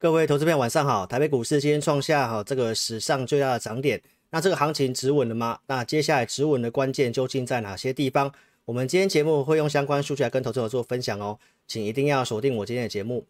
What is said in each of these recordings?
各位投资朋友，晚上好。台北股市今天创下哈这个史上最大的涨点，那这个行情止稳了吗？那接下来止稳的关键究竟在哪些地方？我们今天节目会用相关数据来跟投资者做分享哦，请一定要锁定我今天的节目。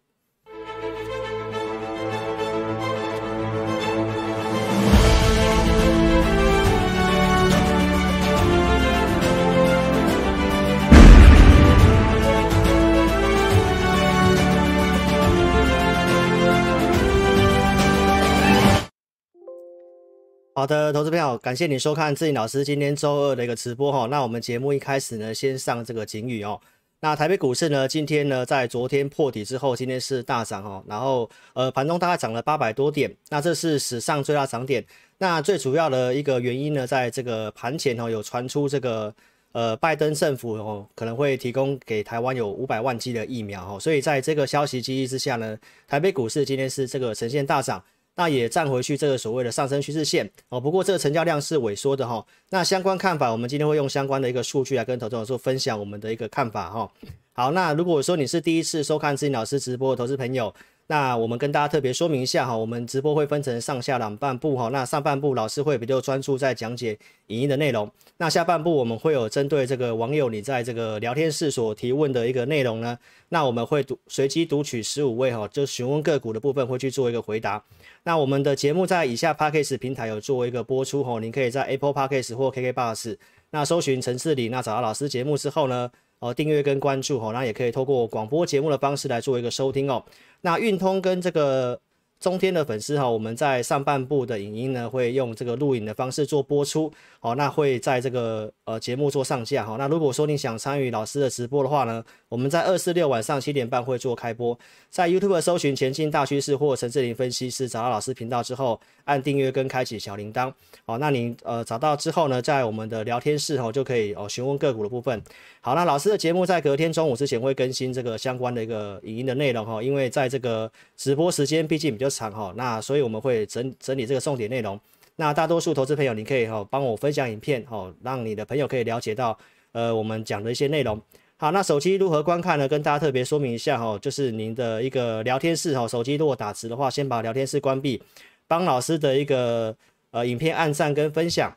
好的，投资朋友，感谢你收看智霖老师今天周二的一个直播哈。那我们节目一开始呢，先上这个警语哦。那台北股市呢，今天呢，在昨天破底之后，今天是大涨哦。然后呃，盘中大概涨了八百多点，那这是史上最大涨点。那最主要的一个原因呢，在这个盘前哦，有传出这个呃，拜登政府哦，可能会提供给台湾有五百万剂的疫苗哦。所以在这个消息激励之下呢，台北股市今天是这个呈现大涨。那也站回去这个所谓的上升趋势线哦，不过这个成交量是萎缩的哈。那相关看法，我们今天会用相关的一个数据来跟投资者做分享我们的一个看法哈。好，那如果说你是第一次收看智霖老师直播的投资朋友，那我们跟大家特别说明一下哈，我们直播会分成上下两半部哈。那上半部老师会比较专注在讲解影音的内容，那下半部我们会有针对这个网友你在这个聊天室所提问的一个内容呢，那我们会读随机读取十五位哈，就询问个股的部分会去做一个回答。那我们的节目在以下 Podcast 平台有做一个播出哈，您可以在 Apple Podcast 或 KKBox 那搜寻陈志霖，那找到老师节目之后呢，哦订阅跟关注哦，那也可以透过广播节目的方式来做一个收听哦。那运通跟这个中天的粉丝哈，我们在上半部的影音呢，会用这个录影的方式做播出，好，那会在这个呃节目做上架哈。那如果说你想参与老师的直播的话呢，我们在二四六晚上七点半会做开播，在 YouTube 搜寻前进大趋势或陈志林分析师，找到老师频道之后，按订阅跟开启小铃铛，好，那您呃找到之后呢，在我们的聊天室哈就可以哦询问个股的部分。好，那老师的节目在隔天中午之前会更新这个相关的一个影音的内容哈，因为在这个直播时间毕竟比较。场哈，那所以我们会整整理这个重点内容。那大多数投资朋友，你可以哈帮我分享影片哈，让你的朋友可以了解到呃我们讲的一些内容。好，那手机如何观看呢？跟大家特别说明一下哈，就是您的一个聊天室哈，手机如果打字的话，先把聊天室关闭，帮老师的一个呃影片按赞跟分享。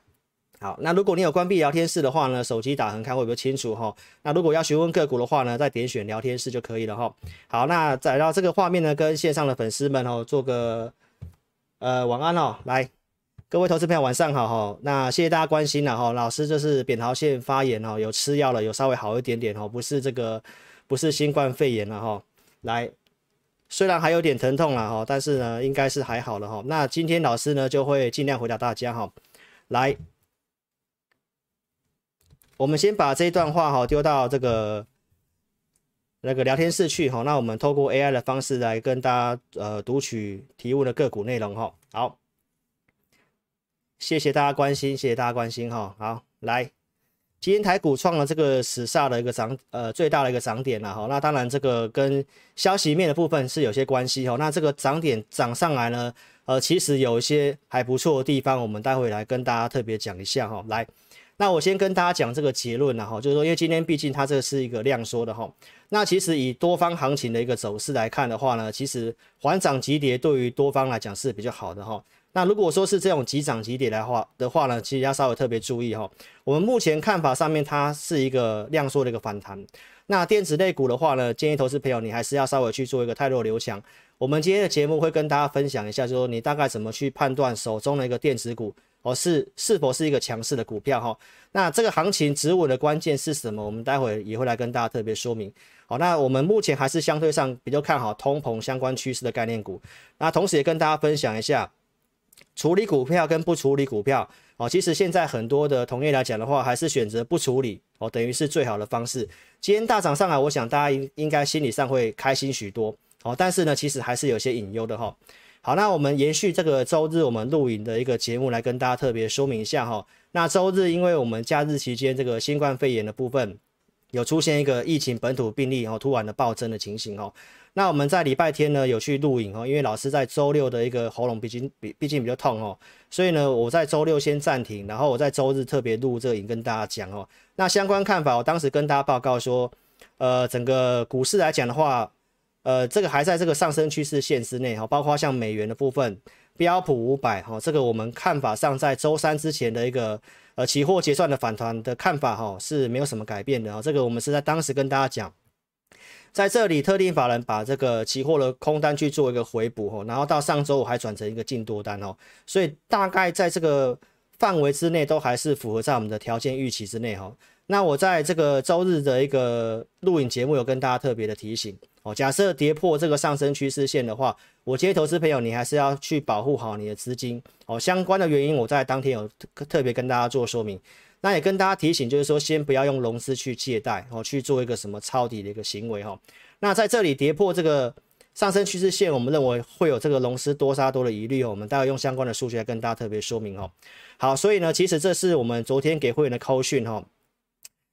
好，那如果你有关闭聊天室的话呢，手机打横看会比较清楚哈。那如果要询问个股的话呢，再点选聊天室就可以了哈。好，那再到这个画面呢，跟线上的粉丝们哦，做个呃晚安哦。来，各位投资朋友晚上好哈。那谢谢大家关心了哈。老师就是扁桃腺发炎哦，有吃药了，有稍微好一点点哦，不是这个不是新冠肺炎了哈。来，虽然还有点疼痛了哈，但是呢，应该是还好了哈。那今天老师呢就会尽量回答大家哈。来。我们先把这一段话哈丢到这个那个聊天室去哈，那我们透过 AI 的方式来跟大家呃读取提问的个股内容哈。好，谢谢大家关心，谢谢大家关心哈。好，来，今天台股创了这个史上的一个涨呃最大的一个涨点了哈。那当然这个跟消息面的部分是有些关系哈。那这个涨点涨上来呢，呃其实有一些还不错的地方，我们待会来跟大家特别讲一下哈。来。那我先跟大家讲这个结论了哈，就是说，因为今天毕竟它这是一个量缩的哈，那其实以多方行情的一个走势来看的话呢，其实缓涨急跌对于多方来讲是比较好的哈。那如果说是这种急涨急跌的话的话呢，其实要稍微特别注意哈。我们目前看法上面，它是一个量缩的一个反弹。那电子类股的话呢，建议投资朋友你还是要稍微去做一个汰弱留强。我们今天的节目会跟大家分享一下，就是说你大概怎么去判断手中的一个电子股。哦，是是否是一个强势的股票哈？那这个行情止稳的关键是什么？我们待会也会来跟大家特别说明。好，那我们目前还是相对上比较看好通膨相关趋势的概念股。那同时也跟大家分享一下，处理股票跟不处理股票哦，其实现在很多的同业来讲的话，还是选择不处理哦，等于是最好的方式。今天大涨上来，我想大家应应该心理上会开心许多哦，但是呢，其实还是有些隐忧的哈。好，那我们延续这个周日我们录影的一个节目来跟大家特别说明一下哈。那周日因为我们假日期间这个新冠肺炎的部分有出现一个疫情本土病例哦突然的暴增的情形哦。那我们在礼拜天呢有去录影哦，因为老师在周六的一个喉咙毕竟比毕竟比较痛哦，所以呢我在周六先暂停，然后我在周日特别录这个影跟大家讲哦。那相关看法，我当时跟大家报告说，呃，整个股市来讲的话。呃，这个还在这个上升趋势线之内哈，包括像美元的部分，标普五百哈，这个我们看法上在周三之前的一个呃期货结算的反弹的看法哈是没有什么改变的哈，这个我们是在当时跟大家讲，在这里特定法人把这个期货的空单去做一个回补哈，然后到上周我还转成一个净多单哦，所以大概在这个范围之内都还是符合在我们的条件预期之内哈。那我在这个周日的一个录影节目有跟大家特别的提醒。哦，假设跌破这个上升趋势线的话，我建议投资朋友你还是要去保护好你的资金。哦，相关的原因我在当天有特别跟大家做说明。那也跟大家提醒，就是说先不要用融资去借贷，哦，去做一个什么抄底的一个行为哈。那在这里跌破这个上升趋势线，我们认为会有这个融资多杀多的疑虑哦。我们待会用相关的数据来跟大家特别说明哦。好，所以呢，其实这是我们昨天给会员的扣讯哈。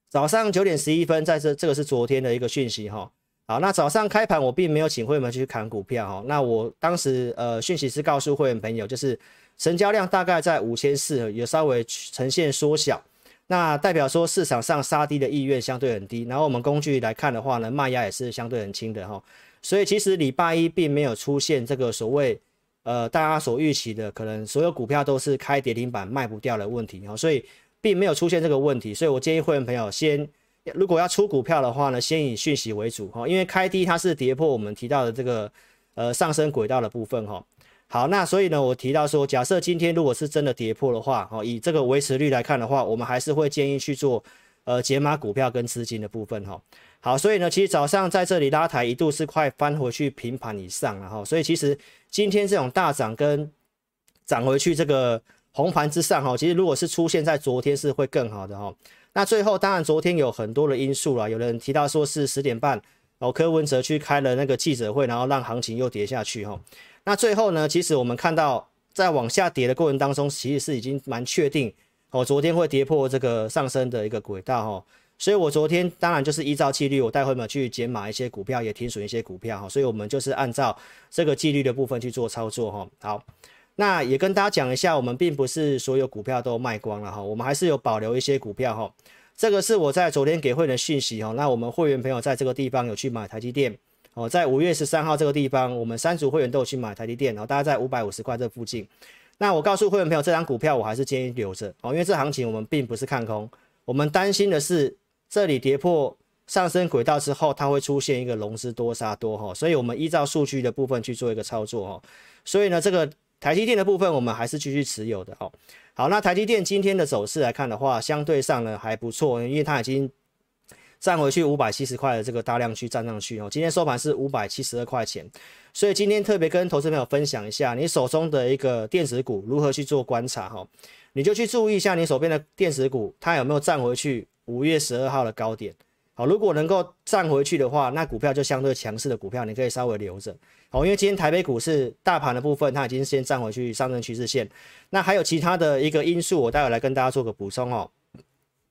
早上九点十一分，在这这个是昨天的一个讯息哈。好，那早上开盘我并没有请会员们去砍股票哈，那我当时呃讯息是告诉会员朋友，就是成交量大概在五千四，也稍微呈现缩小，那代表说市场上杀低的意愿相对很低，然后我们工具来看的话呢，卖压也是相对很轻的哈，所以其实礼拜一并没有出现这个所谓呃大家所预期的可能所有股票都是开跌停板卖不掉的问题哈，所以并没有出现这个问题，所以我建议会员朋友先。如果要出股票的话呢，先以讯息为主哈，因为开低它是跌破我们提到的这个呃上升轨道的部分哈。好，那所以呢，我提到说，假设今天如果是真的跌破的话，哦，以这个维持率来看的话，我们还是会建议去做呃解码股票跟资金的部分哈。好，所以呢，其实早上在这里拉抬一度是快翻回去平盘以上了哈，所以其实今天这种大涨跟涨回去这个红盘之上哈，其实如果是出现在昨天是会更好的哈。那最后，当然昨天有很多的因素啦，有人提到说是十点半，哦，柯文哲去开了那个记者会，然后让行情又跌下去哈。那最后呢，其实我们看到在往下跌的过程当中，其实是已经蛮确定哦，昨天会跌破这个上升的一个轨道哈。所以我昨天当然就是依照纪律，我待会们去减码一些股票，也停损一些股票哈。所以我们就是按照这个纪律的部分去做操作哈。好。那也跟大家讲一下，我们并不是所有股票都卖光了哈，我们还是有保留一些股票哈。这个是我在昨天给会员的讯息哈。那我们会员朋友在这个地方有去买台积电哦，在五月十三号这个地方，我们三组会员都有去买台积电哦，大概在五百五十块这附近。那我告诉会员朋友，这张股票我还是建议留着哦，因为这行情我们并不是看空，我们担心的是这里跌破上升轨道之后，它会出现一个融资多杀多哈，所以我们依照数据的部分去做一个操作哈。所以呢，这个。台积电的部分，我们还是继续持有的哦。好，那台积电今天的走势来看的话，相对上呢还不错，因为它已经站回去五百七十块的这个大量区站上去哦。今天收盘是五百七十二块钱，所以今天特别跟投资朋友分享一下，你手中的一个电子股如何去做观察哈，你就去注意一下你手边的电子股，它有没有站回去五月十二号的高点。好，如果能够站回去的话，那股票就相对强势的股票，你可以稍微留着。好，因为今天台北股市大盘的部分，它已经先站回去上升趋势线。那还有其他的一个因素，我待会来跟大家做个补充哦。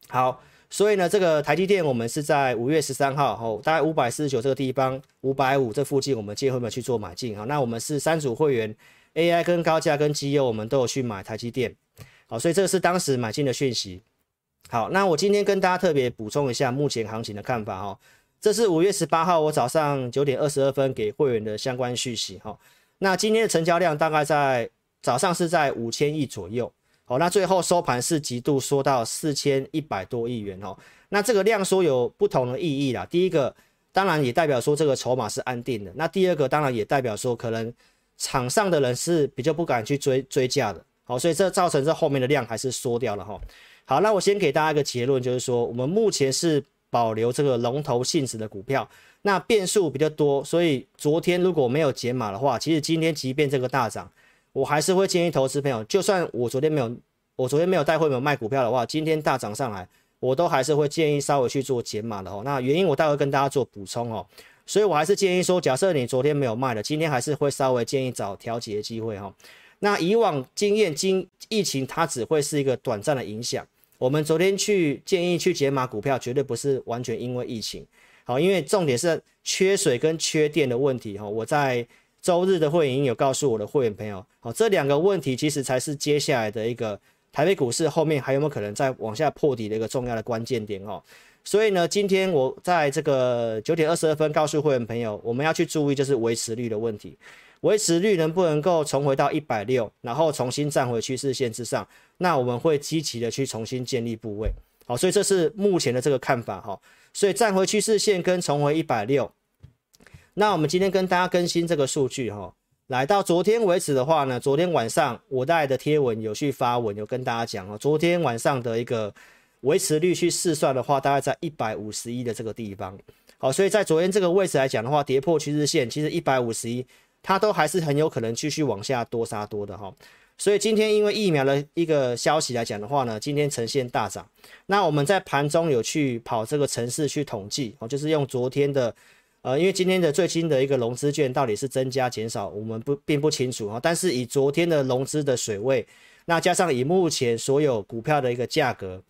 好，所以呢，这个台积电我们是在五月十三号，哦，大概五百四十九这个地方，五百五这附近，我们建议会不会去做买进？好，那我们是三组会员，AI 跟高价跟绩优，我们都有去买台积电。好，所以这个是当时买进的讯息。好，那我今天跟大家特别补充一下目前行情的看法哈。这是五月十八号我早上九点二十二分给会员的相关讯息哈。那今天的成交量大概在早上是在五千亿左右。好，那最后收盘是极度缩到四千一百多亿元哦。那这个量缩有不同的意义啦。第一个当然也代表说这个筹码是安定的。那第二个当然也代表说可能场上的人是比较不敢去追追价的。好，所以这造成这后面的量还是缩掉了哈。好，那我先给大家一个结论，就是说我们目前是保留这个龙头性质的股票，那变数比较多，所以昨天如果没有减码的话，其实今天即便这个大涨，我还是会建议投资朋友，就算我昨天没有，我昨天没有带会没有卖股票的话，今天大涨上来，我都还是会建议稍微去做减码的哦。那原因我待会跟大家做补充哦，所以我还是建议说，假设你昨天没有卖的，今天还是会稍微建议找调节机会哈。那以往经验，经疫情它只会是一个短暂的影响。我们昨天去建议去解码股票，绝对不是完全因为疫情，好，因为重点是缺水跟缺电的问题哈。我在周日的会议有告诉我的会员朋友，好，这两个问题其实才是接下来的一个台北股市后面还有没有可能再往下破底的一个重要的关键点哦。所以呢，今天我在这个九点二十二分告诉会员朋友，我们要去注意就是维持率的问题，维持率能不能够重回到一百六，然后重新站回趋势线之上，那我们会积极的去重新建立部位。好，所以这是目前的这个看法哈。所以站回趋势线跟重回一百六，那我们今天跟大家更新这个数据哈。来到昨天为止的话呢，昨天晚上我带的贴文有去发文，有跟大家讲哦，昨天晚上的一个维持率去试算的话，大概在一百五十一的这个地方。好，所以在昨天这个位置来讲的话，跌破趋势线，其实一百五十一它都还是很有可能继续往下多杀多的哈。所以今天因为疫苗的一个消息来讲的话呢，今天呈现大涨。那我们在盘中有去跑这个城市去统计哦，就是用昨天的。呃，因为今天的最新的一个融资券到底是增加减少，我们不并不清楚啊。但是以昨天的融资的水位，那加上以目前所有股票的一个价格，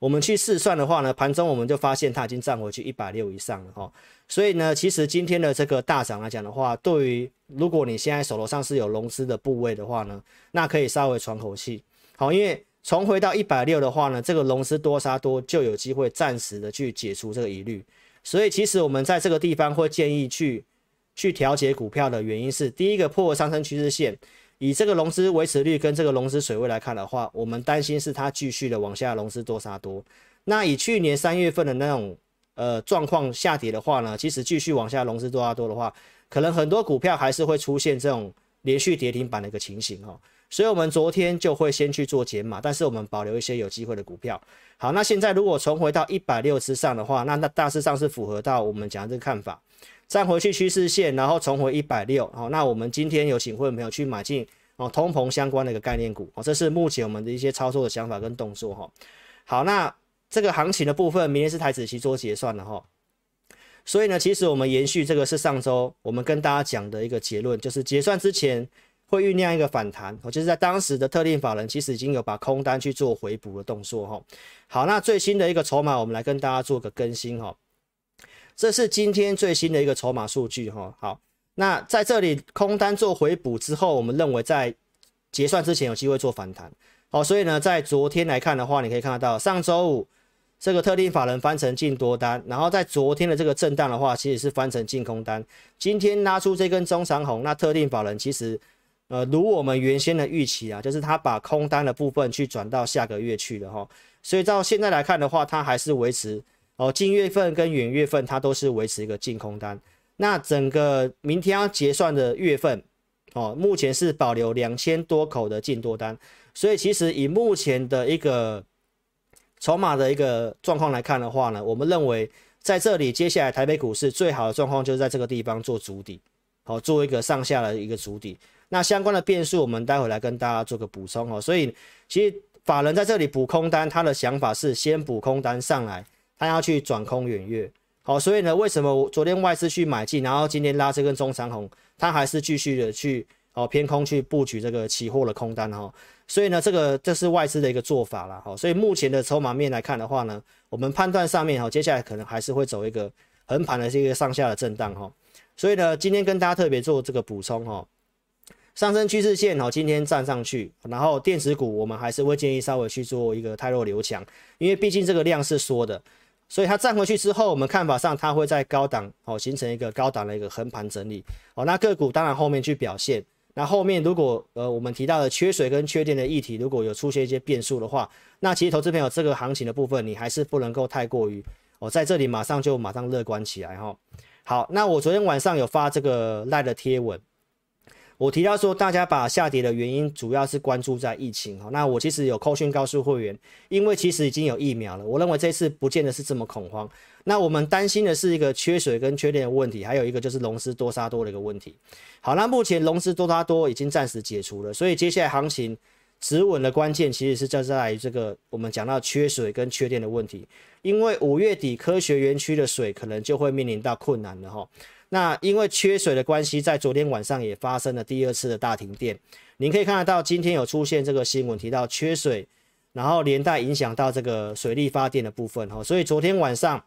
我们去试算的话呢，盘中我们就发现它已经涨回去一百六以上了哈。所以呢，其实今天的这个大涨来讲的话，对于如果你现在手头上是有融资的部位的话呢，那可以稍微喘口气。好，因为重回到一百六的话呢，这个融资多杀多就有机会暂时的去解除这个疑虑。所以其实我们在这个地方会建议去去调节股票的原因是，第一个破上升趋势线，以这个融资维持率跟这个融资水位来看的话，我们担心是它继续的往下融资多杀多。那以去年三月份的那种呃状况下跌的话呢，其实继续往下融资多杀多的话，可能很多股票还是会出现这种连续跌停板的一个情形哦。所以我们昨天就会先去做减码，但是我们保留一些有机会的股票。好，那现在如果重回到一百六之上的话，那那大致上是符合到我们讲的这个看法，站回去趋势线，然后重回一百六。好，那我们今天有请会朋友去买进哦，通膨相关的一个概念股哦，这是目前我们的一些操作的想法跟动作哈。好，那这个行情的部分，明天是台子期做结算了哈。所以呢，其实我们延续这个是上周我们跟大家讲的一个结论，就是结算之前。会酝酿一个反弹，就是在当时的特定法人其实已经有把空单去做回补的动作，哈。好，那最新的一个筹码，我们来跟大家做个更新，哈。这是今天最新的一个筹码数据，哈。好，那在这里空单做回补之后，我们认为在结算之前有机会做反弹，好，所以呢，在昨天来看的话，你可以看得到上周五这个特定法人翻成净多单，然后在昨天的这个震荡的话，其实是翻成净空单。今天拉出这根中长红，那特定法人其实。呃，如我们原先的预期啊，就是他把空单的部分去转到下个月去了哈，所以到现在来看的话，它还是维持哦，近月份跟远月份它都是维持一个净空单。那整个明天要结算的月份哦，目前是保留两千多口的净多单，所以其实以目前的一个筹码的一个状况来看的话呢，我们认为在这里接下来台北股市最好的状况就是在这个地方做筑底，好，做一个上下的一个筑底。那相关的变数，我们待会来跟大家做个补充哦。所以，其实法人在这里补空单，他的想法是先补空单上来，他要去转空远月。好，所以呢，为什么我昨天外资去买进，然后今天拉这根中长红，他还是继续的去哦偏空去布局这个期货的空单哈。所以呢，这个这是外资的一个做法了哈。所以目前的筹码面来看的话呢，我们判断上面哈，接下来可能还是会走一个横盘的这个上下的震荡哈。所以呢，今天跟大家特别做这个补充哈。上升趋势线哦，今天站上去，然后电子股我们还是会建议稍微去做一个太弱留强，因为毕竟这个量是缩的，所以它站回去之后，我们看法上它会在高档哦形成一个高档的一个横盘整理哦。那个股当然后面去表现，那后面如果呃我们提到的缺水跟缺电的议题如果有出现一些变数的话，那其实投资朋友这个行情的部分你还是不能够太过于哦在这里马上就马上乐观起来哈。好，那我昨天晚上有发这个赖的贴文。我提到说，大家把下跌的原因主要是关注在疫情哈。那我其实有扣讯告诉会员，因为其实已经有疫苗了，我认为这次不见得是这么恐慌。那我们担心的是一个缺水跟缺电的问题，还有一个就是融资多杀多的一个问题。好，那目前融资多杀多已经暂时解除了，所以接下来行情止稳的关键其实是就在于这个我们讲到缺水跟缺电的问题，因为五月底科学园区的水可能就会面临到困难了哈。那因为缺水的关系，在昨天晚上也发生了第二次的大停电。您可以看得到，今天有出现这个新闻，提到缺水，然后连带影响到这个水力发电的部分哈。所以昨天晚上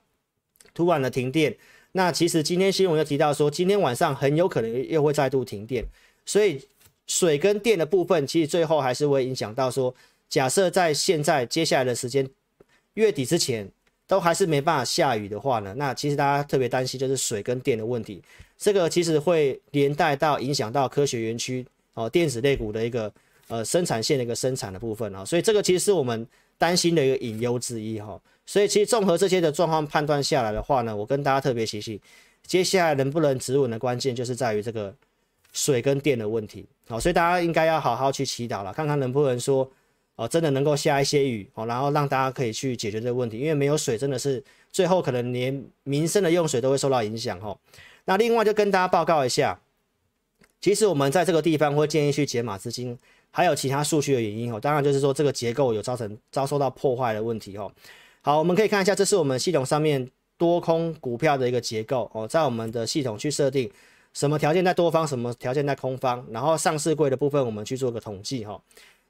突然的停电，那其实今天新闻又提到说，今天晚上很有可能又会再度停电。所以水跟电的部分，其实最后还是会影响到说，假设在现在接下来的时间月底之前。都还是没办法下雨的话呢，那其实大家特别担心就是水跟电的问题，这个其实会连带到影响到科学园区哦电子类股的一个呃生产线的一个生产的部分啊，所以这个其实是我们担心的一个隐忧之一哈。所以其实综合这些的状况判断下来的话呢，我跟大家特别提醒，接下来能不能止稳的关键就是在于这个水跟电的问题好，所以大家应该要好好去祈祷了，看看能不能说。哦，真的能够下一些雨哦，然后让大家可以去解决这个问题，因为没有水真的是最后可能连民生的用水都会受到影响哈。那另外就跟大家报告一下，其实我们在这个地方会建议去解码资金，还有其他数据的原因哦。当然就是说这个结构有造成遭受到破坏的问题哦。好，我们可以看一下，这是我们系统上面多空股票的一个结构哦，在我们的系统去设定什么条件在多方，什么条件在空方，然后上市柜的部分我们去做个统计哈。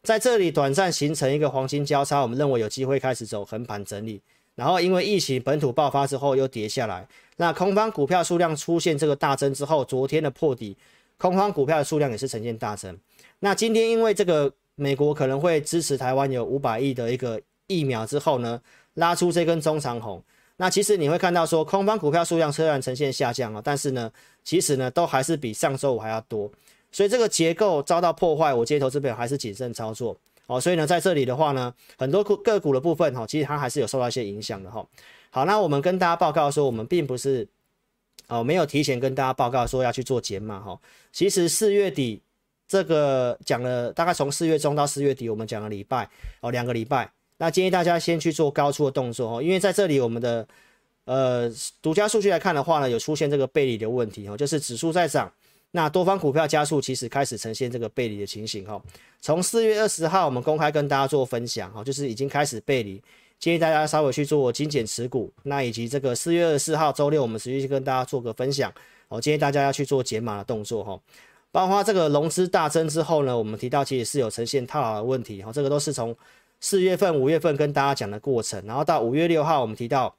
在这里短暂形成一个黄金交叉，我们认为有机会开始走横盘整理，然后因为疫情本土爆发之后又跌下来，那空方股票数量出现这个大增之后，昨天的破底，空方股票的数量也是呈现大增。那今天因为这个美国可能会支持台湾有五百亿的一个疫苗之后呢，拉出这根中长红，那其实你会看到说空方股票数量虽然呈现下降啊，但是呢，其实呢都还是比上周五还要多。所以这个结构遭到破坏，我建议投资朋友还是谨慎操作哦。所以呢，在这里的话呢，很多个个股的部分哈，其实它还是有受到一些影响的哈。好，那我们跟大家报告说，我们并不是哦，没有提前跟大家报告说要去做减码哈。其实四月底这个讲了，大概从四月中到四月底，我们讲了礼拜哦，两个礼拜。那建议大家先去做高出的动作哦，因为在这里我们的呃独家数据来看的话呢，有出现这个背离的问题哦，就是指数在涨。那多方股票加速，其实开始呈现这个背离的情形哈。从四月二十号，我们公开跟大家做分享哈，就是已经开始背离，建议大家稍微去做精简持股。那以及这个四月二十四号周六，我们持续跟大家做个分享，我建议大家要去做减码的动作哈。包括这个融资大增之后呢，我们提到其实是有呈现套牢的问题哈，这个都是从四月份、五月份跟大家讲的过程，然后到五月六号，我们提到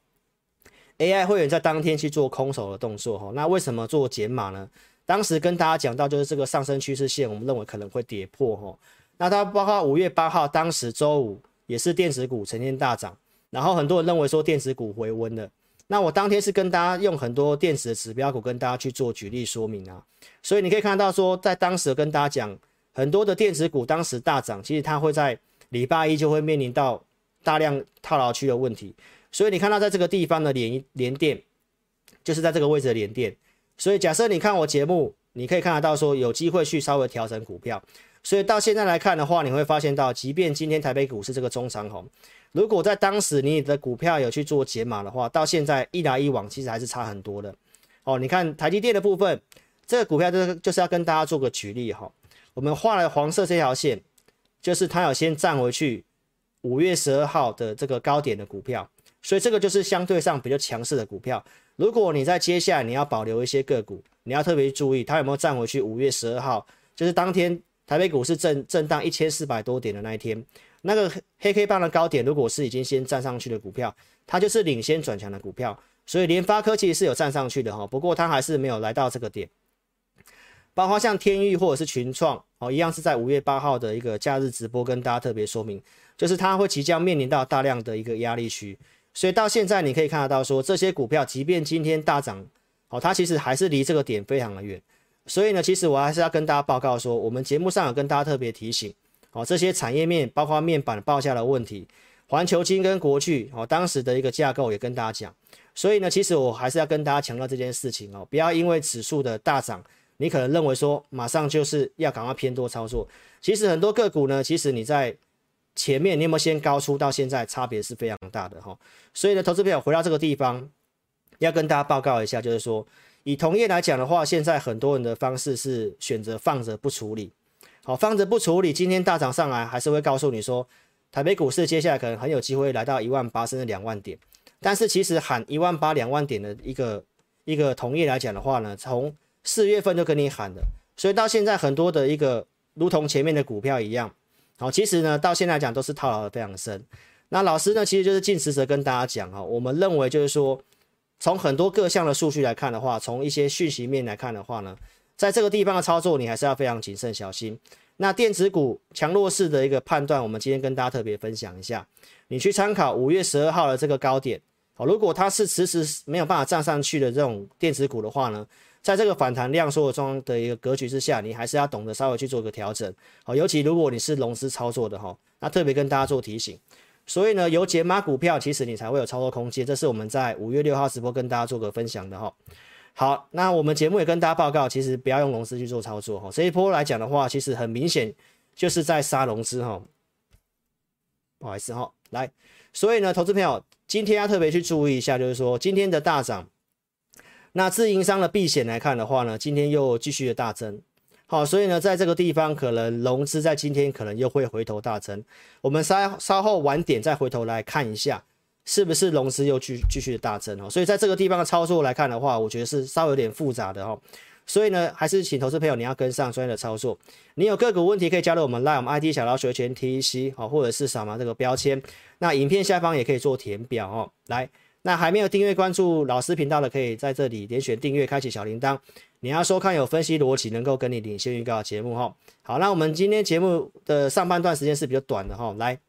AI 会员在当天去做空手的动作哈。那为什么做减码呢？当时跟大家讲到，就是这个上升趋势线，我们认为可能会跌破哈。那它包括五月八号，当时周五也是电子股呈现大涨，然后很多人认为说电子股回温了。那我当天是跟大家用很多电子的指标股跟大家去做举例说明啊。所以你可以看到说，在当时跟大家讲很多的电子股当时大涨，其实它会在礼拜一就会面临到大量套牢区的问题。所以你看到在这个地方的连连电，就是在这个位置的连电。所以假设你看我节目，你可以看得到说有机会去稍微调整股票。所以到现在来看的话，你会发现到，即便今天台北股市这个中长红，如果在当时你的股票有去做解码的话，到现在一来一往其实还是差很多的。哦，你看台积电的部分，这个股票就是就是要跟大家做个举例哈。我们画了黄色这条线，就是它有先站回去五月十二号的这个高点的股票，所以这个就是相对上比较强势的股票。如果你在接下来你要保留一些个股，你要特别注意它有没有站回去。五月十二号就是当天台北股市震震荡一千四百多点的那一天，那个黑黑 K 棒的高点，如果是已经先站上去的股票，它就是领先转强的股票。所以联发科其实是有站上去的哈，不过它还是没有来到这个点。包括像天钰或者是群创哦，一样是在五月八号的一个假日直播跟大家特别说明，就是它会即将面临到大量的一个压力区。所以到现在你可以看得到，说这些股票即便今天大涨，哦，它其实还是离这个点非常的远。所以呢，其实我还是要跟大家报告说，我们节目上有跟大家特别提醒，哦，这些产业面包括面板报价的问题，环球金跟国巨，哦，当时的一个架构也跟大家讲。所以呢，其实我还是要跟大家强调这件事情哦，不要因为指数的大涨，你可能认为说马上就是要赶快偏多操作。其实很多个股呢，其实你在。前面你有没有先高出？到现在差别是非常大的哈，所以呢，投资朋友回到这个地方，要跟大家报告一下，就是说，以同业来讲的话，现在很多人的方式是选择放着不处理，好，放着不处理，今天大涨上来，还是会告诉你说，台北股市接下来可能很有机会来到一万八甚至两万点，但是其实喊一万八两万点的一个一个同业来讲的话呢，从四月份就跟你喊的，所以到现在很多的一个如同前面的股票一样。好，其实呢，到现在来讲都是套牢的非常深。那老师呢，其实就是尽职责跟大家讲哈，我们认为就是说，从很多各项的数据来看的话，从一些讯息面来看的话呢，在这个地方的操作，你还是要非常谨慎小心。那电子股强弱势的一个判断，我们今天跟大家特别分享一下，你去参考五月十二号的这个高点，好，如果它是迟迟没有办法站上去的这种电子股的话呢，在这个反弹量缩中的一个格局之下，你还是要懂得稍微去做个调整。好，尤其如果你是融资操作的哈，那特别跟大家做提醒。所以呢，有解码股票，其实你才会有操作空间。这是我们在五月六号直播跟大家做个分享的哈。好，那我们节目也跟大家报告，其实不要用融资去做操作哈。这一波来讲的话，其实很明显就是在杀融资哈。不好意思哈，来，所以呢，投资朋友今天要特别去注意一下，就是说今天的大涨，那自营商的避险来看的话呢，今天又继续的大增。好，所以呢，在这个地方可能融资在今天可能又会回头大增。我们稍稍后晚点再回头来看一下。是不是融资又继继续的大增哦？所以在这个地方的操作来看的话，我觉得是稍微有点复杂的哈。所以呢，还是请投资朋友你要跟上专业的操作。你有个股问题可以加入我们 Line，我们 ID 小老鼠全 TC 好，或者是扫描这个标签。那影片下方也可以做填表哦。来，那还没有订阅关注老师频道的，可以在这里点选订阅，开启小铃铛。你要收看有分析逻辑，能够跟你领先预告的节目哈。好，那我们今天节目的上半段时间是比较短的哈，来。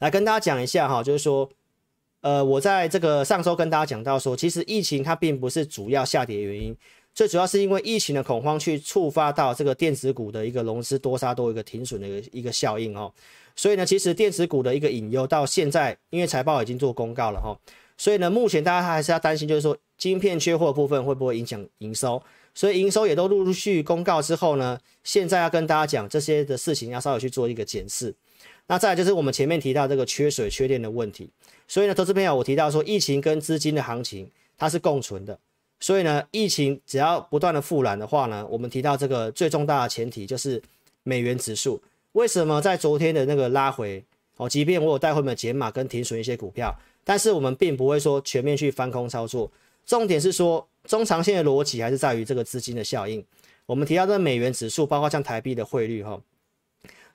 来跟大家讲一下哈，就是说，呃，我在这个上周跟大家讲到说，其实疫情它并不是主要下跌原因，最主要是因为疫情的恐慌去触发到这个电子股的一个融资多杀多一个停损的一个一个效应哦。所以呢，其实电子股的一个隐忧到现在，因为财报已经做公告了哈，所以呢，目前大家还是要担心，就是说晶片缺货部分会不会影响营收？所以营收也都陆陆续公告之后呢，现在要跟大家讲这些的事情，要稍微去做一个检视。那再来就是我们前面提到这个缺水缺电的问题，所以呢，投资朋友，我提到说疫情跟资金的行情它是共存的，所以呢，疫情只要不断的复燃的话呢，我们提到这个最重大的前提就是美元指数。为什么在昨天的那个拉回哦，即便我有带会们减码跟停损一些股票，但是我们并不会说全面去翻空操作，重点是说中长线的逻辑还是在于这个资金的效应。我们提到这个美元指数，包括像台币的汇率哈。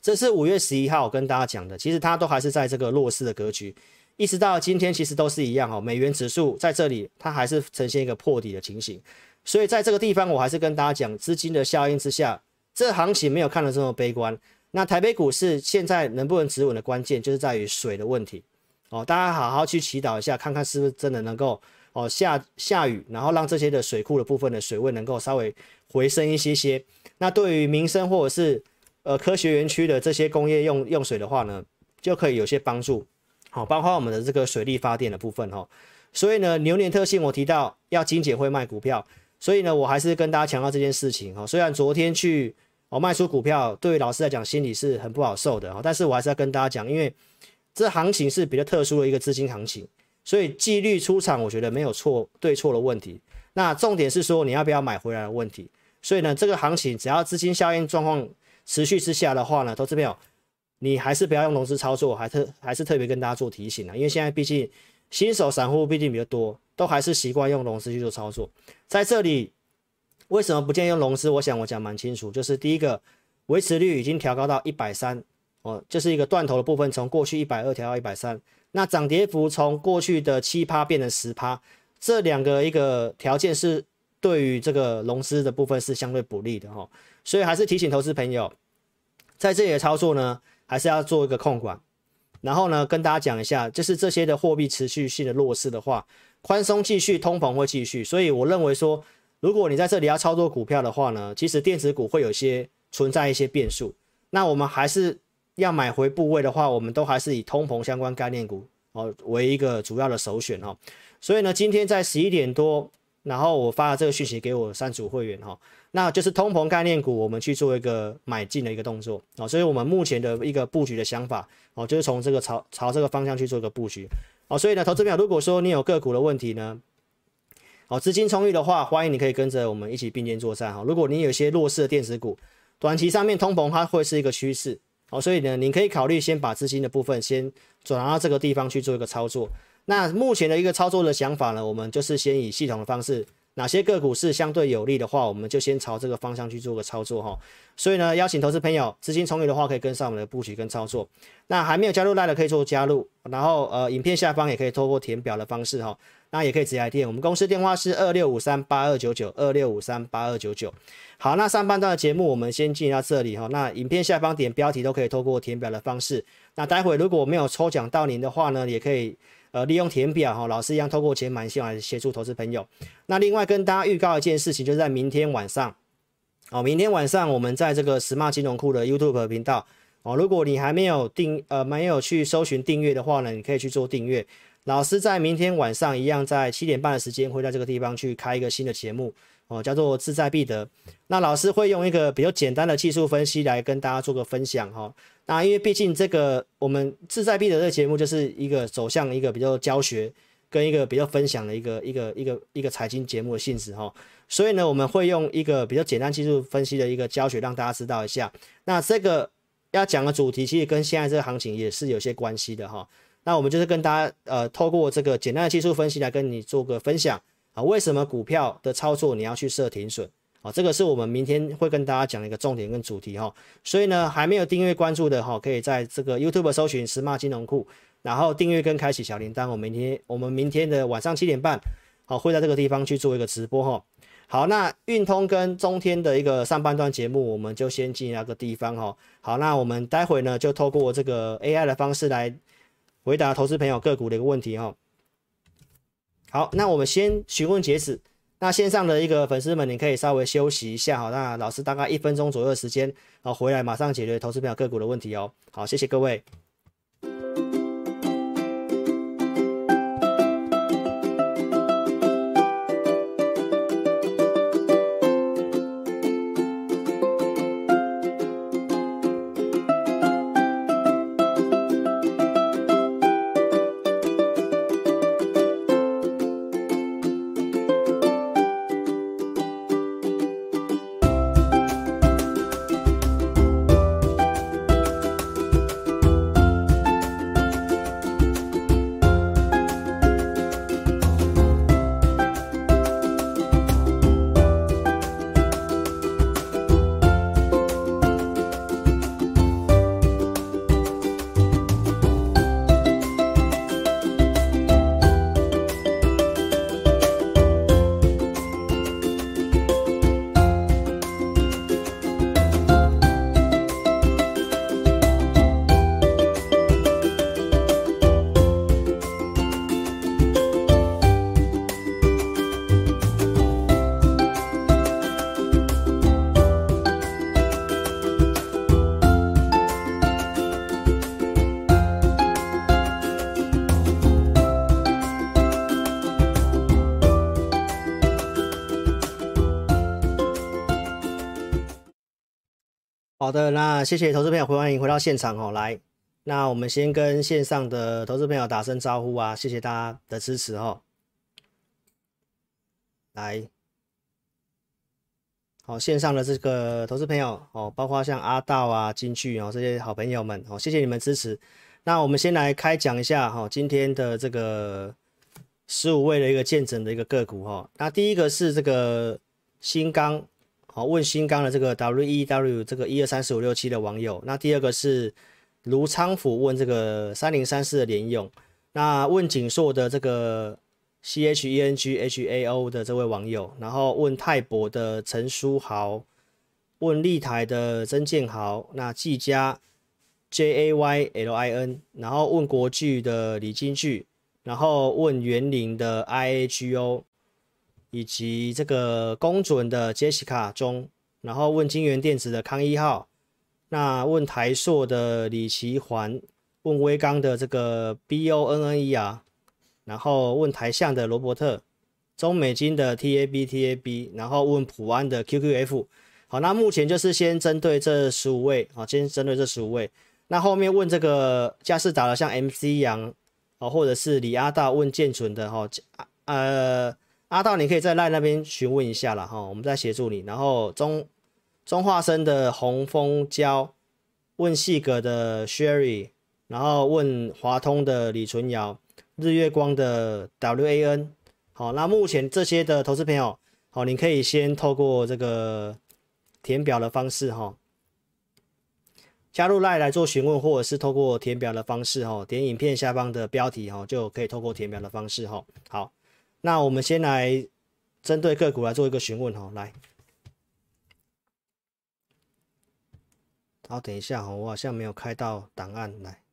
这是五月十一号跟大家讲的，其实它都还是在这个弱势的格局，一直到今天其实都是一样哦。美元指数在这里它还是呈现一个破底的情形，所以在这个地方我还是跟大家讲，资金的效应之下，这行情没有看得这么悲观。那台北股市现在能不能止稳的关键就是在于水的问题哦，大家好好去祈祷一下，看看是不是真的能够哦下下雨，然后让这些的水库的部分的水位能够稍微回升一些些。那对于民生或者是呃，科学园区的这些工业用用水的话呢，就可以有些帮助，好，包括我们的这个水力发电的部分哈。所以呢，牛年特性我提到要精简会卖股票，所以呢，我还是跟大家强调这件事情哈。虽然昨天去哦卖出股票，对于老师来讲心里是很不好受的哈，但是我还是要跟大家讲，因为这行情是比较特殊的一个资金行情，所以纪律出场，我觉得没有错对错的问题。那重点是说你要不要买回来的问题。所以呢，这个行情只要资金效应状况。持续之下的话呢，投资朋友，你还是不要用融资操作，还特还是特别跟大家做提醒啊，因为现在毕竟新手散户毕竟比较多，都还是习惯用融资去做操作。在这里，为什么不建议用融资？我想我讲蛮清楚，就是第一个，维持率已经调高到一百三哦，就是一个断头的部分，从过去一百二调到一百三，那涨跌幅从过去的七趴变成十趴，这两个一个条件是对于这个融资的部分是相对不利的哈。所以还是提醒投资朋友，在这里的操作呢，还是要做一个控管。然后呢，跟大家讲一下，就是这些的货币持续性的弱势的话，宽松继续，通膨会继续。所以我认为说，如果你在这里要操作股票的话呢，其实电子股会有些存在一些变数。那我们还是要买回部位的话，我们都还是以通膨相关概念股哦为一个主要的首选哦。所以呢，今天在十一点多，然后我发了这个讯息给我三组会员哈。那就是通膨概念股，我们去做一个买进的一个动作啊，所以我们目前的一个布局的想法哦，就是从这个朝朝这个方向去做一个布局哦，所以呢，投资朋友，如果说你有个股的问题呢，哦，资金充裕的话，欢迎你可以跟着我们一起并肩作战哈。如果你有一些弱势的电子股，短期上面通膨它会是一个趋势哦，所以呢，你可以考虑先把资金的部分先转到这个地方去做一个操作。那目前的一个操作的想法呢，我们就是先以系统的方式。哪些个股是相对有利的话，我们就先朝这个方向去做个操作哈。所以呢，邀请投资朋友资金充裕的话，可以跟上我们的布局跟操作。那还没有加入 LINE 的可以做加入，然后呃，影片下方也可以透过填表的方式哈，那也可以直接来电。我们公司电话是二六五三八二九九二六五三八二九九。好，那上半段的节目我们先进到这里哈。那影片下方点标题都可以透过填表的方式。那待会如果没有抽奖到您的话呢，也可以呃利用填表哈，老师一样透过钱满信来协助投资朋友。那另外跟大家预告一件事情，就是在明天晚上哦，明天晚上我们在这个 Smart 金融库的 YouTube 频道。哦，如果你还没有订呃没有去搜寻订阅的话呢，你可以去做订阅。老师在明天晚上一样在七点半的时间会在这个地方去开一个新的节目哦，叫做志在必得。那老师会用一个比较简单的技术分析来跟大家做个分享哈、那因为毕竟这个我们志在必得这个节目就是一个走向一个比较教学跟一个比较分享的一个一个一个一个财经节目的性质哈、所以呢，我们会用一个比较简单技术分析的一个教学让大家知道一下。那这个。要讲的主题其实跟现在这个行情也是有些关系的哈。那我们就是跟大家呃透过这个简单的技术分析来跟你做个分享啊。为什么股票的操作你要去设停损啊？这个是我们明天会跟大家讲的一个重点跟主题哈。所以呢，还没有订阅关注的哈，可以在这个 YouTube 搜寻石骂金融库，然后订阅跟开启小铃铛。我明天我们明天的晚上七点半好会在这个地方去做一个直播哈。好，那运通跟中天的一个上半段节目，我们就先进那个地方哈。好，那我们待会呢就透过这个 AI 的方式来回答投资朋友个股的一个问题哈。好，那我们先询问截止。那线上的一个粉丝们，你可以稍微休息一下好。那老师大概一分钟左右的时间，好，回来马上解决投资票个股的问题哦。好，谢谢各位。好的，那谢谢投资朋友，欢迎回到现场哦。来，那我们先跟线上的投资朋友打声招呼啊，谢谢大家的支持哦。来，好，线上的这个投资朋友哦，包括像阿道啊、金句哦这些好朋友们哦，谢谢你们支持。那我们先来开讲一下哈，今天的这个十五位的一个见证的一个个股哈。那第一个是这个新钢。好，问新钢的这个 W E W 这个一二三四五六七的网友，那第二个是卢昌福问这个三零三四的联咏，那问景硕的这个 C H E N G H A O 的这位网友，然后问泰博的陈书豪，问立台的曾建豪，那技嘉 J A Y L I N，然后问国巨的李金巨，然后问园林的 I A G O。以及这个公准的杰西卡中，然后问金源电子的康一号，那问台塑的李奇环，问威刚的这个 B O N N E 啊，然后问台象的罗伯特，中美金的 T A B T A B，然后问普安的 Q Q F。好，那目前就是先针对这十五位啊，先针对这十五位。那后面问这个佳世达的像 M C 阳啊，或者是李阿大问建准的哈，呃。阿道，你可以在赖那边询问一下了哈，我们再协助你。然后中中化生的洪峰娇，问细格的 Sherry，然后问华通的李纯瑶，日月光的 WAN。好，那目前这些的投资朋友，好，你可以先透过这个填表的方式哈，加入赖来做询问，或者是透过填表的方式哈，点影片下方的标题哈，就可以透过填表的方式哈。好，那我们先来针对个股来做一个询问哦，来。好，等一下哦，我好像没有开到档案来。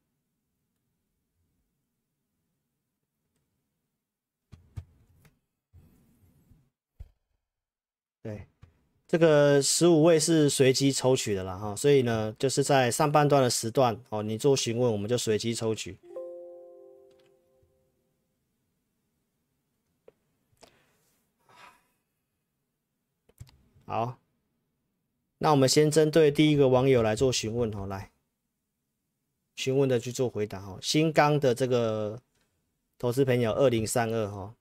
对，这个十五位是随机抽取的啦哈，所以呢，就是在上半段的时段哦，你做询问，我们就随机抽取。好。那我们先针对第一个网友来做询问哦，来询问的去做回答哦。新钢的这个投资朋友二零三二哈，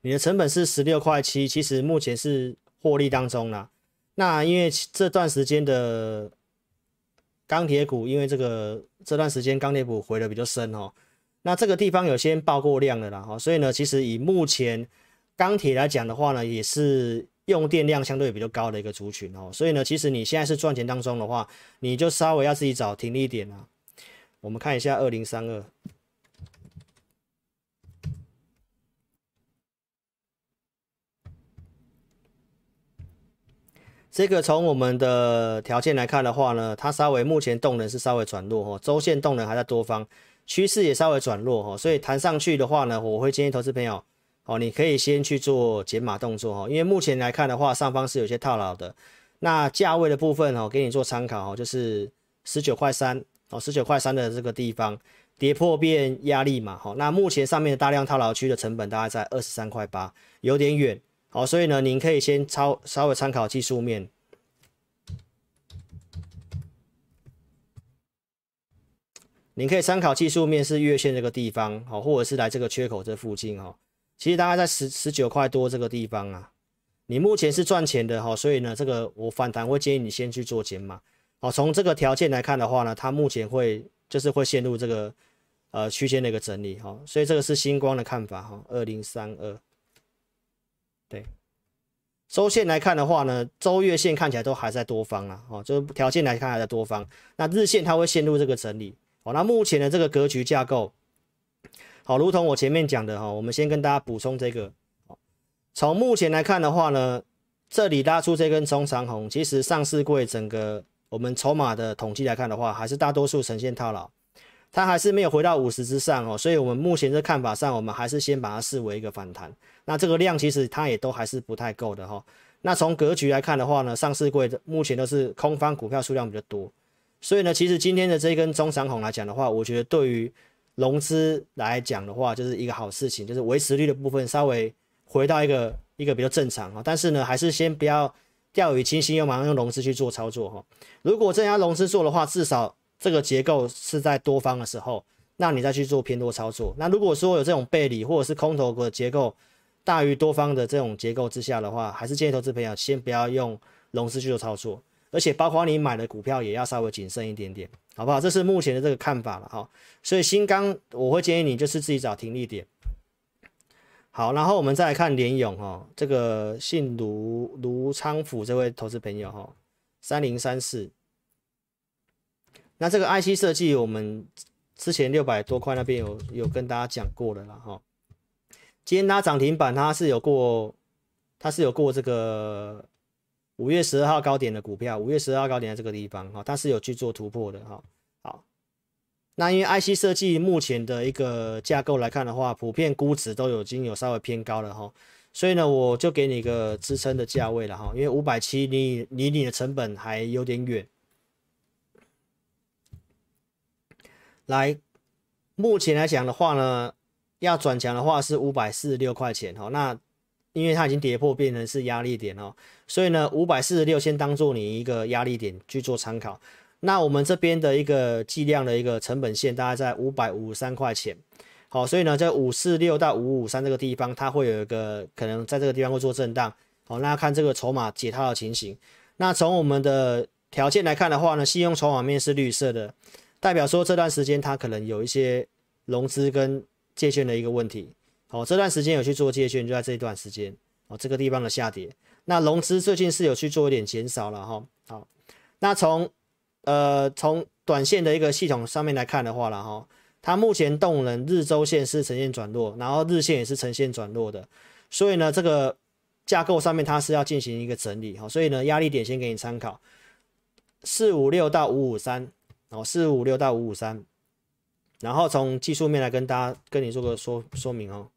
你的成本是十六块七，其实目前是获利当中啦。那因为这段时间的钢铁股，因为这个这段时间钢铁股回的比较深哦，那这个地方有先爆过量的啦哈，所以呢，其实以目前钢铁来讲的话呢，也是用电量相对比较高的一个族群哦，所以呢，其实你现在是赚钱当中的话，你就稍微要自己找停利点啊。我们看一下二零三二，这个从我们的条件来看的话呢，它稍微目前动能是稍微转弱哦，周线动能还在多方，趋势也稍微转弱哦，所以弹上去的话呢，我会建议投资朋友。哦，你可以先去做减码动作哦，因为目前来看的话，上方是有些套牢的。那价位的部分哦，给你做参考哦，就是十九块三哦，十九块三的这个地方跌破变压力嘛。好，那目前上面的大量套牢区的成本大概在二十三块八，有点远。好，所以呢，您可以先超稍微参考技术面，你可以参考技术面是月线这个地方，好，或者是来这个缺口这附近哈。其实大概在十十九块多这个地方啊，你目前是赚钱的哈，所以呢，这个我反弹会建议你先去做减码。好，从这个条件来看的话呢，它目前会就是会陷入这个呃区间的一个整理哈，所以这个是星光的看法哈，二零三二。对，周线来看的话呢，周月线看起来都还在多方啊，哦，就是条件来看还在多方，那日线它会陷入这个整理。好，那目前的这个格局架构。好，如同我前面讲的哈，我们先跟大家补充这个。从目前来看的话呢，这里拉出这根中长红，其实上市柜整个我们筹码的统计来看的话，还是大多数呈现套牢，它还是没有回到五十之上哦。所以，我们目前的看法上，我们还是先把它视为一个反弹。那这个量其实它也都还是不太够的哈。那从格局来看的话呢，上市柜目前都是空方股票数量比较多，所以呢，其实今天的这一根中长红来讲的话，我觉得对于融资来讲的话，就是一个好事情，就是维持率的部分稍微回到一个一个比较正常啊。但是呢，还是先不要掉以轻心，又马上用融资去做操作哈。如果真要融资做的话，至少这个结构是在多方的时候，那你再去做偏多操作。那如果说有这种背离或者是空头的结构大于多方的这种结构之下的话，还是建议投资朋友先不要用融资去做操作。而且包括你买的股票也要稍微谨慎一点点，好不好？这是目前的这个看法了哈。所以新钢我会建议你就是自己找停利点。好，然后我们再来看联咏哈，这个姓卢卢昌甫这位投资朋友哈，三零三四。那这个 IC 设计我们之前六百多块那边有有跟大家讲过的了哈。今天它涨停板它是有过，它是有过这个。五月十二号高点的股票，五月十二号高点在这个地方哈，它是有去做突破的哈。好，那因为 IC 设计目前的一个架构来看的话，普遍估值都已经有稍微偏高了哈，所以呢，我就给你一个支撑的价位了哈，因为五百七离离你的成本还有点远。来，目前来讲的话呢，要转强的话是五百四十六块钱哈，那。因为它已经跌破，变成是压力点哦，所以呢，五百四十六先当做你一个压力点去做参考。那我们这边的一个计量的一个成本线大概在五百五十三块钱，好，所以呢，在五四六到五五三这个地方，它会有一个可能在这个地方会做震荡。好，那看这个筹码解套的情形。那从我们的条件来看的话呢，信用筹码面是绿色的，代表说这段时间它可能有一些融资跟借券的一个问题。好，这段时间有去做借券，就在这一段时间。哦，这个地方的下跌。那融资最近是有去做一点减少了哈。好，那从呃从短线的一个系统上面来看的话了哈，它目前动能日周线是呈现转弱，然后日线也是呈现转弱的，所以呢这个架构上面它是要进行一个整理哈，所以呢压力点先给你参考，四五六到五五三，哦四五六到五五三。然后从技术面来跟大家跟你做个说说明哦。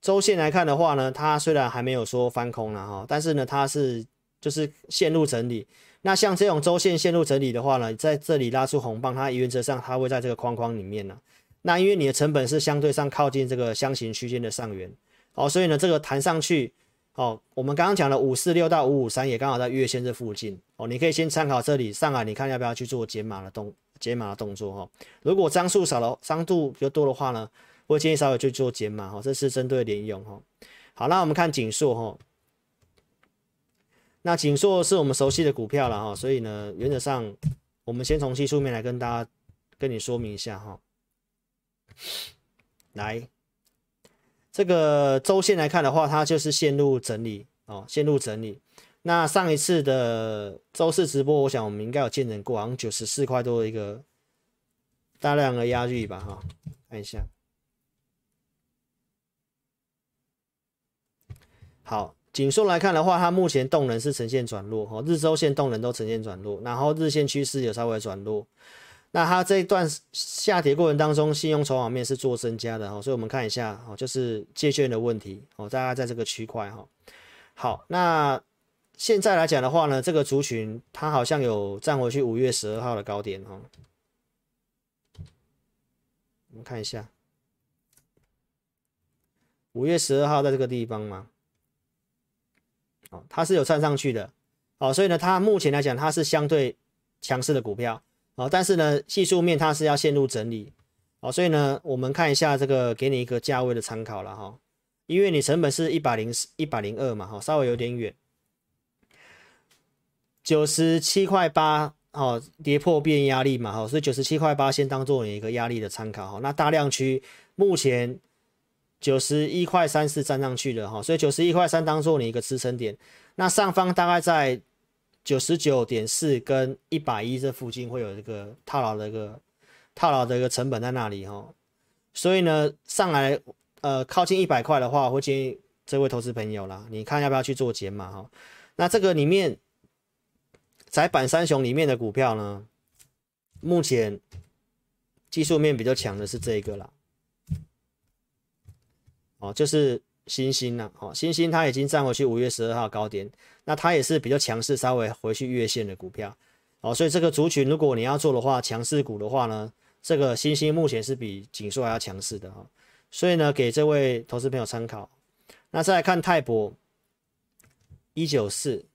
周线来看的话呢，它虽然还没有说翻空了哈，但是呢，它是就是线路整理。那像这种周线线路整理的话呢，在这里拉出红棒，它原则上它会在这个框框里面呢。那因为你的成本是相对上靠近这个箱型区间的上缘哦，所以呢，这个弹上去。哦，我们刚刚讲的五四六到五五三也刚好在月线这附近哦，你可以先参考这里上来，你看要不要去做减码的动减码的动作哈、哦？如果张数少了，张度比较多的话呢，我建议稍微去做减码哈、哦，这是针对联咏哈。好，那我们看景硕哈，那景硕是我们熟悉的股票了哈、哦，所以呢，原则上我们先从技术面来跟大家跟你说明一下哈、来。这个周线来看的话，它就是线路整理哦，线路整理。那上一次的周四直播，我想我们应该有见证过，好像九十四块多的一个大量的压力吧，哈、看一下。好，景硕来看的话，它目前动能是呈现转弱，哦，日周线动能都呈现转弱，然后日线趋势也稍微转弱。那它这一段下跌过程当中，信用筹码面是做增加的哈，所以我们看一下哦，就是借券的问题哦，大概在这个区块哈。好，那现在来讲的话呢，这个族群它好像有站回去五月十二号的高点哈。我们看一下，五月十二号在这个地方吗？哦，它是有站上去的哦，所以呢，它目前来讲它是相对强势的股票。好，但是呢，技术面它是要线路整理，好，所以呢，我们看一下这个，给你一个价位的参考了哈，因为你成本是一百零一百零二嘛，哈，稍微有点远，九十七块八，哦，跌破变压力嘛，哈，所以九十七块八先当做你一个压力的参考哈，那大量区目前九十一块三是站上去的哈，所以九十一块三当做你一个支撑点，那上方大概在。九十九点四跟一百一这附近会有一个套牢的一个套牢的一个成本在那里哈，所以呢，上来呃靠近一百块的话，我会建议这位投资朋友啦，你看要不要去做减码哈？那这个里面窄板三雄里面的股票呢，目前技术面比较强的是这一个啦，哦，就是。星星呐，哦，星星它已经站回去五月十二号高点，那它也是比较强势，稍微回去月线的股票，哦，所以这个族群如果你要做的话，强势股的话呢，这个星星目前是比锦硕还要强势的哈，所以呢，给这位投资朋友参考。那再来看泰博一九四。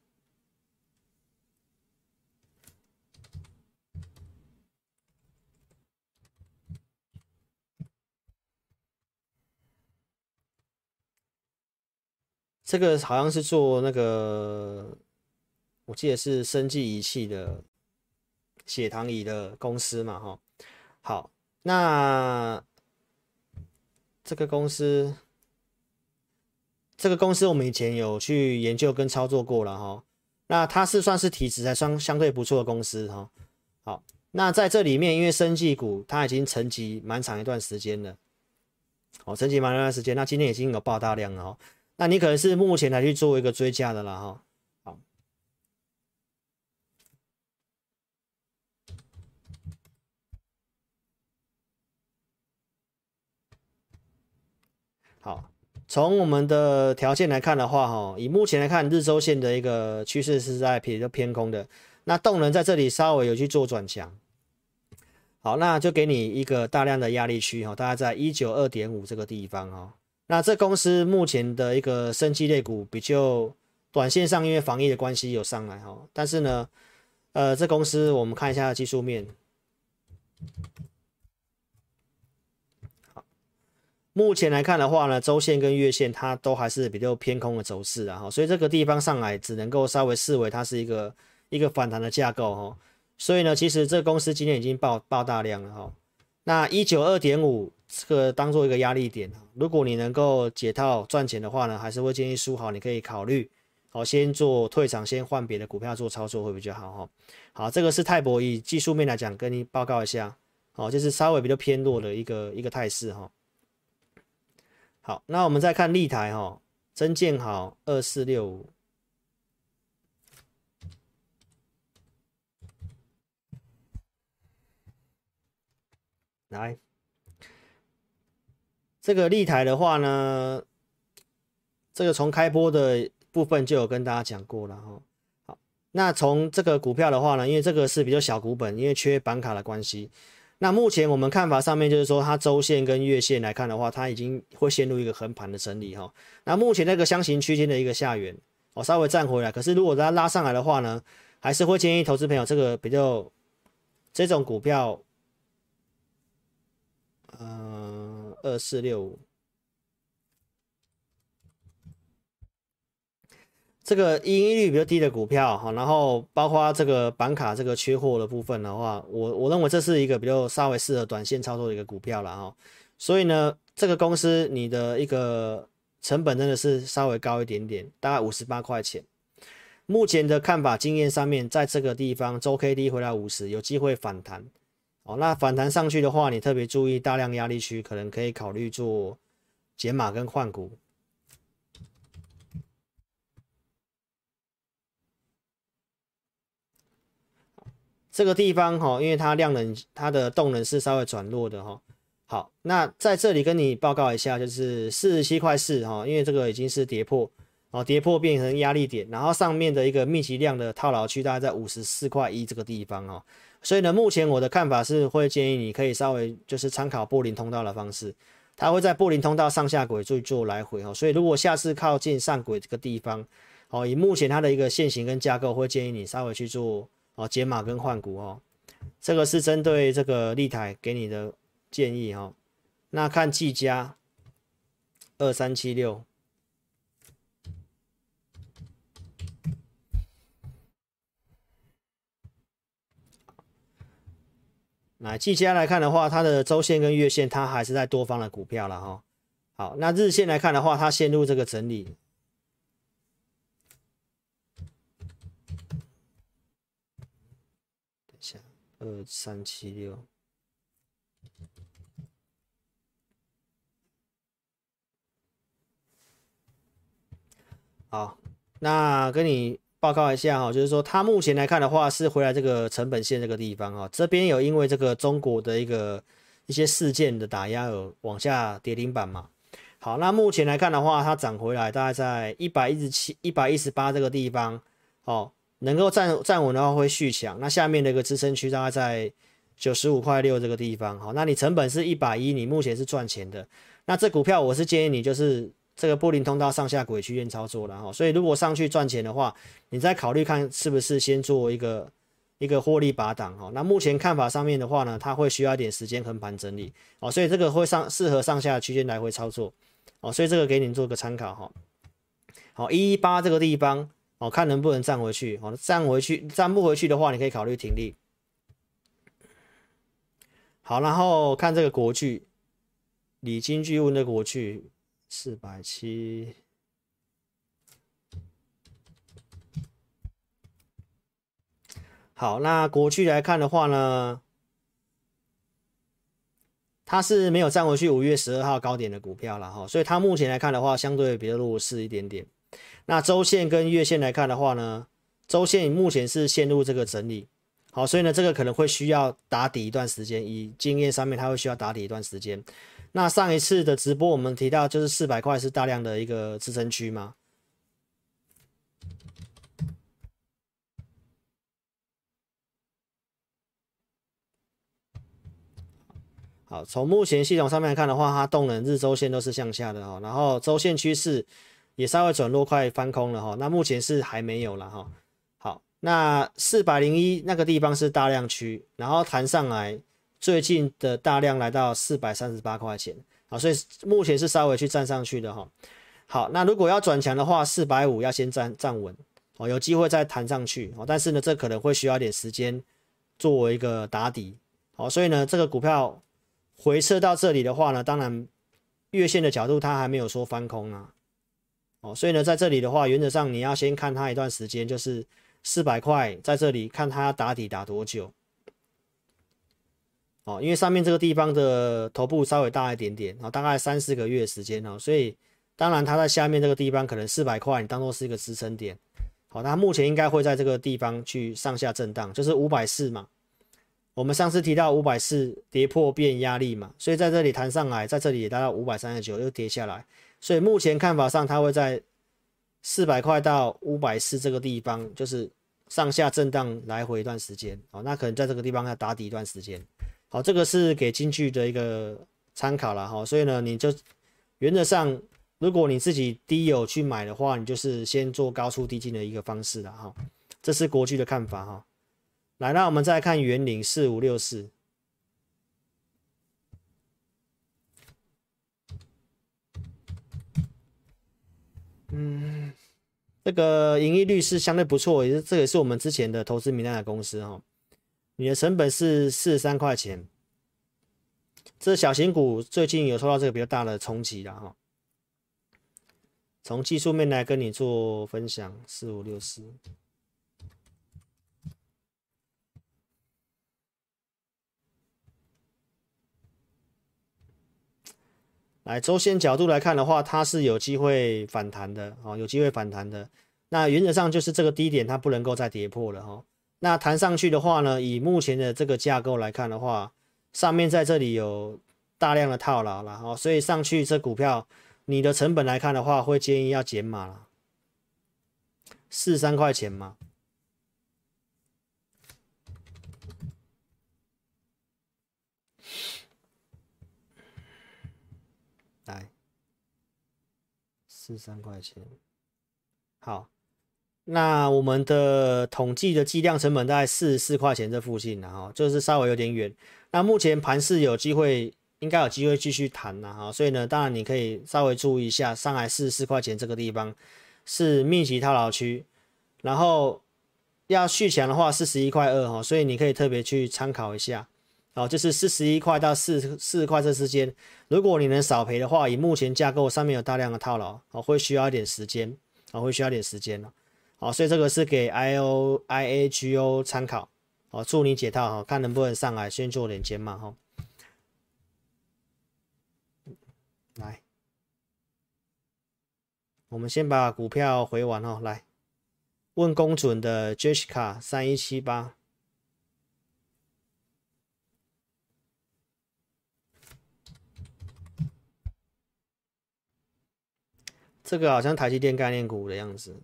这个好像是做那个，我记得是生技仪器的血糖仪的公司嘛，哈。好，那这个公司，这个公司我们以前有去研究跟操作过了，哈。那它是算是体质还相相对不错的公司，哈。好，那在这里面，因为生技股它已经沉寂蛮长一段时间了，哦，沉寂蛮长一段时间，那今天已经有爆大量了，哈。那你可能是目前来去做一个追加的了哈，好，好，从我们的条件来看的话，哈，以目前来看，日周线的一个趋势是在比较偏空的，那动能在这里稍微有去做转强，好，那就给你一个大量的压力区哈，大概在一九二点五这个地方哈。那这公司目前的一个生技类股比较短线上，因为防疫的关系有上来哈，但是呢，呃，这公司我们看一下技术面，好，目前来看的话呢，周线跟月线它都还是比较偏空的走势啊哈，所以这个地方上来只能够稍微视为它是一个一个反弹的架构哈，所以呢，其实这公司今天已经爆爆大量了哈。那一九二点五这个当做一个压力点，如果你能够解套赚钱的话呢，还是会建议书豪你可以考虑，好先做退场，先换别的股票做操作会比较好哈。好，这个是泰博以技术面来讲，跟你报告一下，好，就是稍微比较偏弱的一个一个态势哈。好，那我们再看立台哈，真建好二四六五。来，这个立台的话呢，这个从开播的部分就有跟大家讲过了哈。好，那从这个股票的话呢，因为这个是比较小股本，因为缺板卡的关系。那目前我们看法上面就是说，它周线跟月线来看的话，它已经会陷入一个横盘的整理哈。那目前那个箱型区间的一个下缘，我稍微站回来。可是如果它拉上来的话呢，还是会建议投资朋友这个比较这种股票。嗯，二四六五，这个盈利率比较低的股票哈，然后包括这个板卡这个缺货的部分的话，我我认为这是一个比较稍微适合短线操作的一个股票了哈。所以呢，这个公司你的一个成本真的是稍微高一点点，大概五十八块钱。目前的看法经验上面，在这个地方周 K D 回来五十，有机会反弹。哦，那反弹上去的话，你特别注意大量压力区，可能可以考虑做减码跟换股。这个地方哈，因为它量能、它的动能是稍微转弱的哈。好，那在这里跟你报告一下，就是四十七块四哈，因为这个已经是跌破，哦，跌破变成压力点，然后上面的一个密集量的套牢区大概在五十四块一这个地方哦。所以呢，目前我的看法是会建议你可以稍微就是参考布林通道的方式，它会在布林通道上下轨去做来回哈。所以如果下次靠近上轨这个地方，哦，以目前它的一个线型跟架构，会建议你稍微去做哦减码跟换股哦。这个是针对这个立台给你的建议哈。那看技嘉二三七六。那技嘉来看的话，它的周线跟月线，它还是在多方的股票了哈。好，那日线来看的话，它陷入这个整理。等一下，二三七六。好，那跟你。报告一下哈，就是说它目前来看的话，是回来这个成本线这个地方哈，这边有因为这个中国的一个一些事件的打压而往下跌停板嘛。好，那目前来看的话，它涨回来大概在一百一十七、一百一十八这个地方，哦，能够站站稳的话会续强。那下面的一个支撑区大概在九十五块六这个地方，好，那你成本是一百一，你目前是赚钱的。那这股票我是建议你就是。这个布林通道上下轨区间操作了哈，所以如果上去赚钱的话，你再考虑看是不是先做一个一个获利拔档哈。那目前看法上面的话呢，它会需要一点时间横盘整理哦，所以这个会上适合上下区间来回操作哦，所以这个给你做个参考哈。好，一一八这个地方哦，看能不能站回去哦，站回去站不回去的话，你可以考虑停利。好，然后看这个国巨，李金巨问的国巨。四百七，好，那过去来看的话呢，它是没有站回去五月十二号高点的股票了哈，所以它目前来看的话，相对比较弱势一点点。那周线跟月线来看的话呢，周线目前是陷入这个整理，好，所以呢，这个可能会需要打底一段时间，以经验上面，它会需要打底一段时间。那上一次的直播，我们提到就是四百块是大量的一个支撑区吗？好，从目前系统上面来看的话，它动能日周线都是向下的哈，然后周线趋势也稍微转弱，快翻空了哈。那目前是还没有了哈。好，那四百零一那个地方是大量区，然后弹上来。最近的大量来到四百三十八块钱，啊，所以目前是稍微去站上去的哈。好，那如果要转强的话，四百五要先站站稳哦，有机会再弹上去哦。但是呢，这可能会需要一点时间作为一个打底，好，所以呢，这个股票回撤到这里的话呢，当然月线的角度它还没有说翻空啊，哦，所以呢，在这里的话，原则上你要先看它一段时间，就是四百块在这里看它要打底打多久，哦，因为上面这个地方的头部稍微大一点点，然后大概三四个月时间哦，所以当然它在下面这个地方可能四百块，你当做是一个支撑点。好，那目前应该会在这个地方去上下震荡，就是五百四嘛。我们上次提到五百四跌破变压力嘛，所以在这里弹上来，在这里也达到五百三十九又跌下来，所以目前看法上它会在四百块到五百四这个地方，就是上下震荡来回一段时间。哦，那可能在这个地方要打底一段时间。好，这个是给金句的一个参考了哈，所以呢，你就原则上。如果你自己低有去买的话，你就是先做高出低进的一个方式了哈。这是国巨的看法哈。来，那我们再来看元领四五六四。嗯，这个盈利率是相对不错，也是这也是我们之前的投资名单的公司哈。你的成本是四十三块钱，这小型股最近有受到这个比较大的冲击了哈。从技术面来跟你做分享，四五六四。来周线角度来看的话，它是有机会反弹的哦，有机会反弹的。那原则上就是这个低点它不能够再跌破了哈。那弹上去的话呢，以目前的这个架构来看的话，上面在这里有大量的套牢了哈，所以上去这股票。你的成本来看的话，会建议要减码了，四三块钱嘛。来，四三块钱。好，那我们的统计的计量成本在四十四块钱这附近，然后就是稍微有点远。那目前盘势有机会。应该有机会继续谈了哈，所以呢，当然你可以稍微注意一下，上海四十四块钱这个地方是密集套牢区，然后要续强的话四十一块二哈，所以你可以特别去参考一下，哦，就是四十一块到四四块这之间，如果你能少赔的话，以目前架构上面有大量的套牢，哦，会需要一点时间，哦，会需要一点时间了，好，所以这个是给 I O I A G O 参考，哦，祝你解套哈，看能不能上来先做点减码哈。来，我们先把股票回完哦。来，问公准的 Jessica 三一七八，这个好像台积电概念股的样子。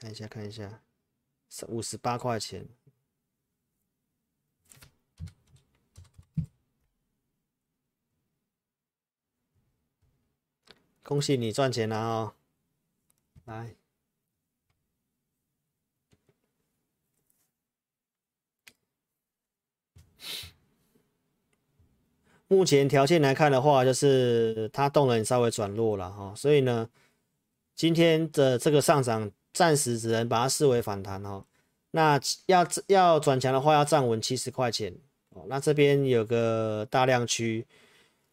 看一下，看一下，五十八块钱，恭喜你赚钱了哦！来，目前条件来看的话，就是它动能稍微转弱了哈，所以呢，今天的这个上涨。暂时只能把它视为反弹哦。那要要转强的话，要站稳七十块钱哦。那这边有个大量区，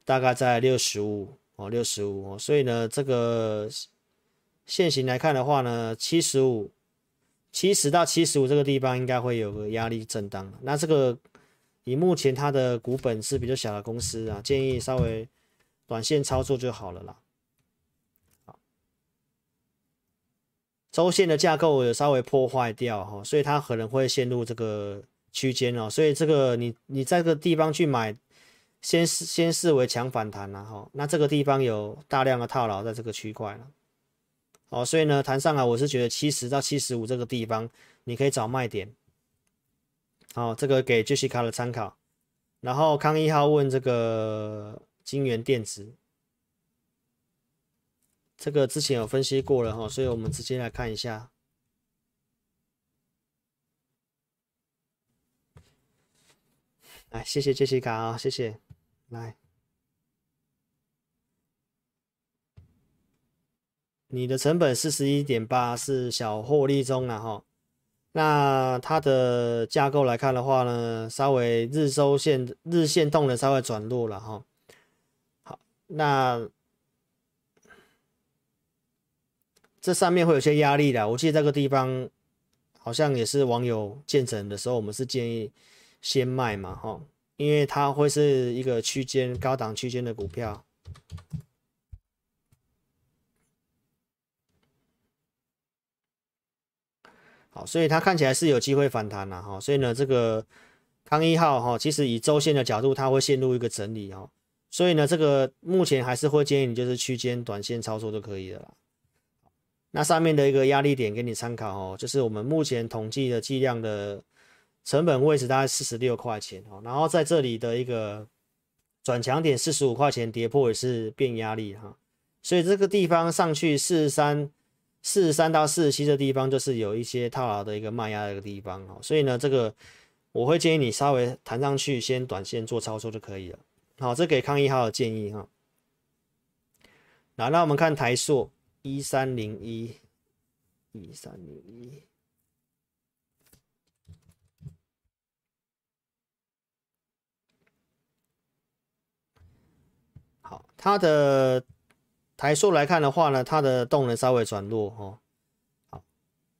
大概在六十五哦，六十五哦。所以呢，这个线型来看的话呢，七十五、七十到七十五这个地方应该会有个压力震荡。那这个以目前它的股本是比较小的公司啊，建议稍微短线操作就好了啦。周线的架构有稍微破坏掉哈，所以它可能会陷入这个区间哦，所以这个你你在这个地方去买，先先视为强反弹了哈。那这个地方有大量的套牢在这个区块了，哦，所以呢弹上来我是觉得七十到七十五这个地方你可以找卖点，好，这个给 Jessica 的参考。然后康一号问这个晶圆电子。这个之前有分析过了哈，所以我们直接来看一下。来，谢谢杰西卡啊，谢谢。来，你的成本四十一点八是小获利中了哈。那它的架构来看的话呢，稍微日周线日线动能稍微转弱了哈。好，那这上面会有些压力的。我记得这个地方好像也是网友建成的时候，我们是建议先卖嘛哈，因为它会是一个区间高档区间的股票。好，所以它看起来是有机会反弹了哈，所以呢，这个康一号哈，其实以周线的角度，它会陷入一个整理哈，所以呢，这个目前还是会建议你就是区间短线操作就可以了啦。那上面的一个压力点给你参考哦，就是我们目前统计的计量的成本位置大概四十六块钱哦，然后在这里的一个转强点四十五块钱跌破也是变压力哈，所以这个地方上去四十三。四十三到四十七的地方就是有一些套牢的一个卖压的一个地方哦，所以呢，这个我会建议你稍微弹上去，先短线做操作就可以了。好，这给康一号的建议哈。那那我们看台塑一三零一，一三零一，好，它的。台数来看的话呢，它的动能稍微转弱哦，好，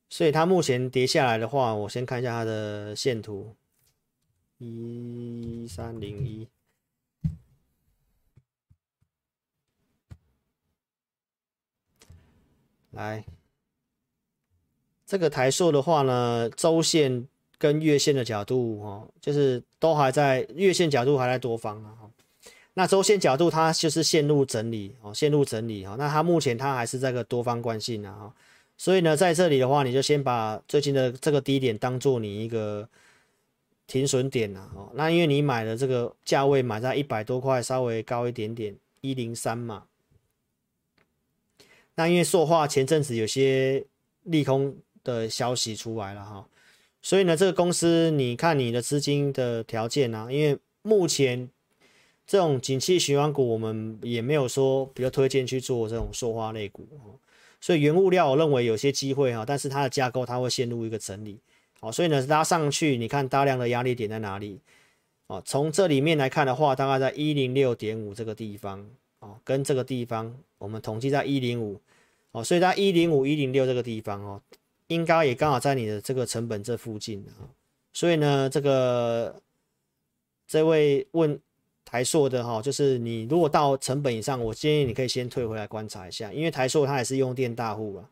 所以它目前跌下来的话，我先看一下它的线图，一三零一，来，这个台塑的话呢，周线跟月线的角度哦，就是都还在月线角度还在多方啊。那周线角度，它就是线路整理哦，线路整理哈。那它目前它还是这个多方关系呢，所以呢，在这里的话，你就先把最近的这个低点当做你一个停损点了哦。那因为你买的这个价位买在一百多块，稍微高一点点，一零三嘛。那因为塑化前阵子有些利空的消息出来了哈，所以呢，这个公司你看你的资金的条件啊，因为目前。这种景气循环股，我们也没有说比较推荐去做这种塑化类股，所以原物料我认为有些机会哈，但是它的架构它会陷入一个整理，好，所以呢拉上去，你看大量的压力点在哪里？哦，从这里面来看的话，大概在一零六点五这个地方，哦，跟这个地方我们统计在一零五，哦，所以在一零五一零六这个地方哦，应该也刚好在你的这个成本这附近啊，所以呢，这个这位问。台塑的哈，就是你如果到成本以上，我建议你可以先退回来观察一下，因为台塑它也是用电大户啊，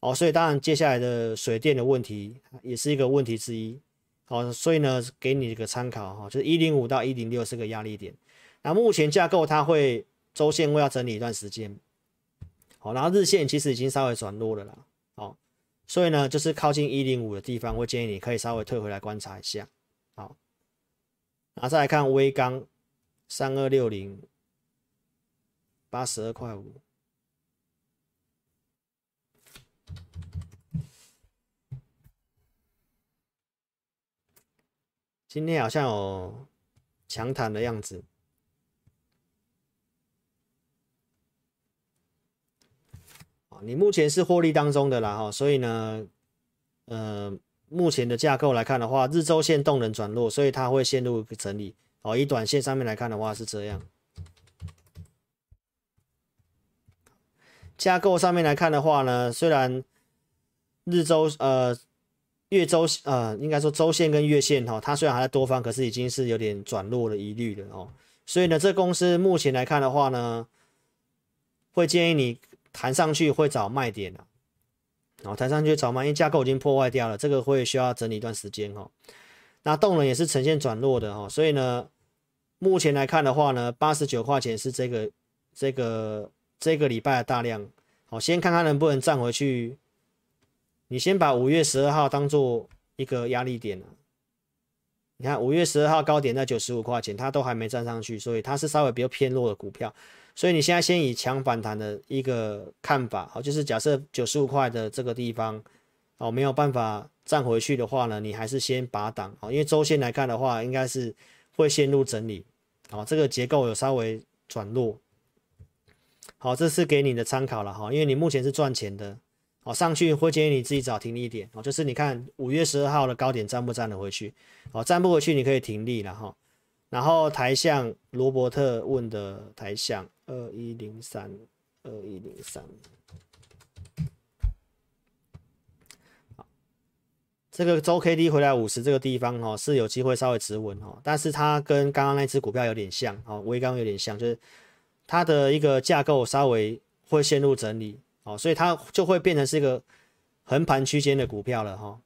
哦，所以当然接下来的水电的问题也是一个问题之一，好，所以呢给你一个参考哈，就是一零五到一零六是个压力点，那目前架构它会周线会要整理一段时间，好，然后日线其实已经稍微转弱了啦，好，所以呢就是靠近一零五的地方，我建议你可以稍微退回来观察一下，好，然后再来看微钢。三二六零，八十二块五。今天好像有强弹的样子。你目前是获利当中的啦哈，所以呢，呃，目前的架构来看的话，日周线动能转弱，所以它会陷入一个整理。哦，以短线上面来看的话是这样，架构上面来看的话呢，虽然日周呃月周呃应该说周线跟月线哈、哦，它虽然还在多方，可是已经是有点转弱的疑虑了哦。所以呢，这公司目前来看的话呢，会建议你弹上去会找卖点的，然后弹上去找卖，因为架构已经破坏掉了，这个会需要整理一段时间哦。那动能也是呈现转弱的哦，所以呢。目前来看的话呢，八十九块钱是这个这个这个礼拜的大量，好，先看看能不能站回去。你先把五月十二号当做一个压力点了。你看五月十二号高点在九十五块钱，它都还没站上去，所以它是稍微比较偏弱的股票。所以你现在先以强反弹的一个看法，好，就是假设九十五块的这个地方，哦，没有办法站回去的话呢，你还是先拔档，好，因为周线来看的话，应该是。会陷入整理，好，这个结构有稍微转弱，好，这是给你的参考了哈，因为你目前是赚钱的，好，上去会建议你自己找停利点，哦，就是你看五月十二号的高点站不站得回去，好，站不回去你可以停利了哈。然后台象罗伯特问的台象二一零三二一零三。这个周 K D 回来五十这个地方哦是有机会稍微止稳哦，但是它跟刚刚那只股票有点像哦，微刚有点像，就是它的一个架构稍微会陷入整理哦，所以它就会变成是一个横盘区间的股票了哈。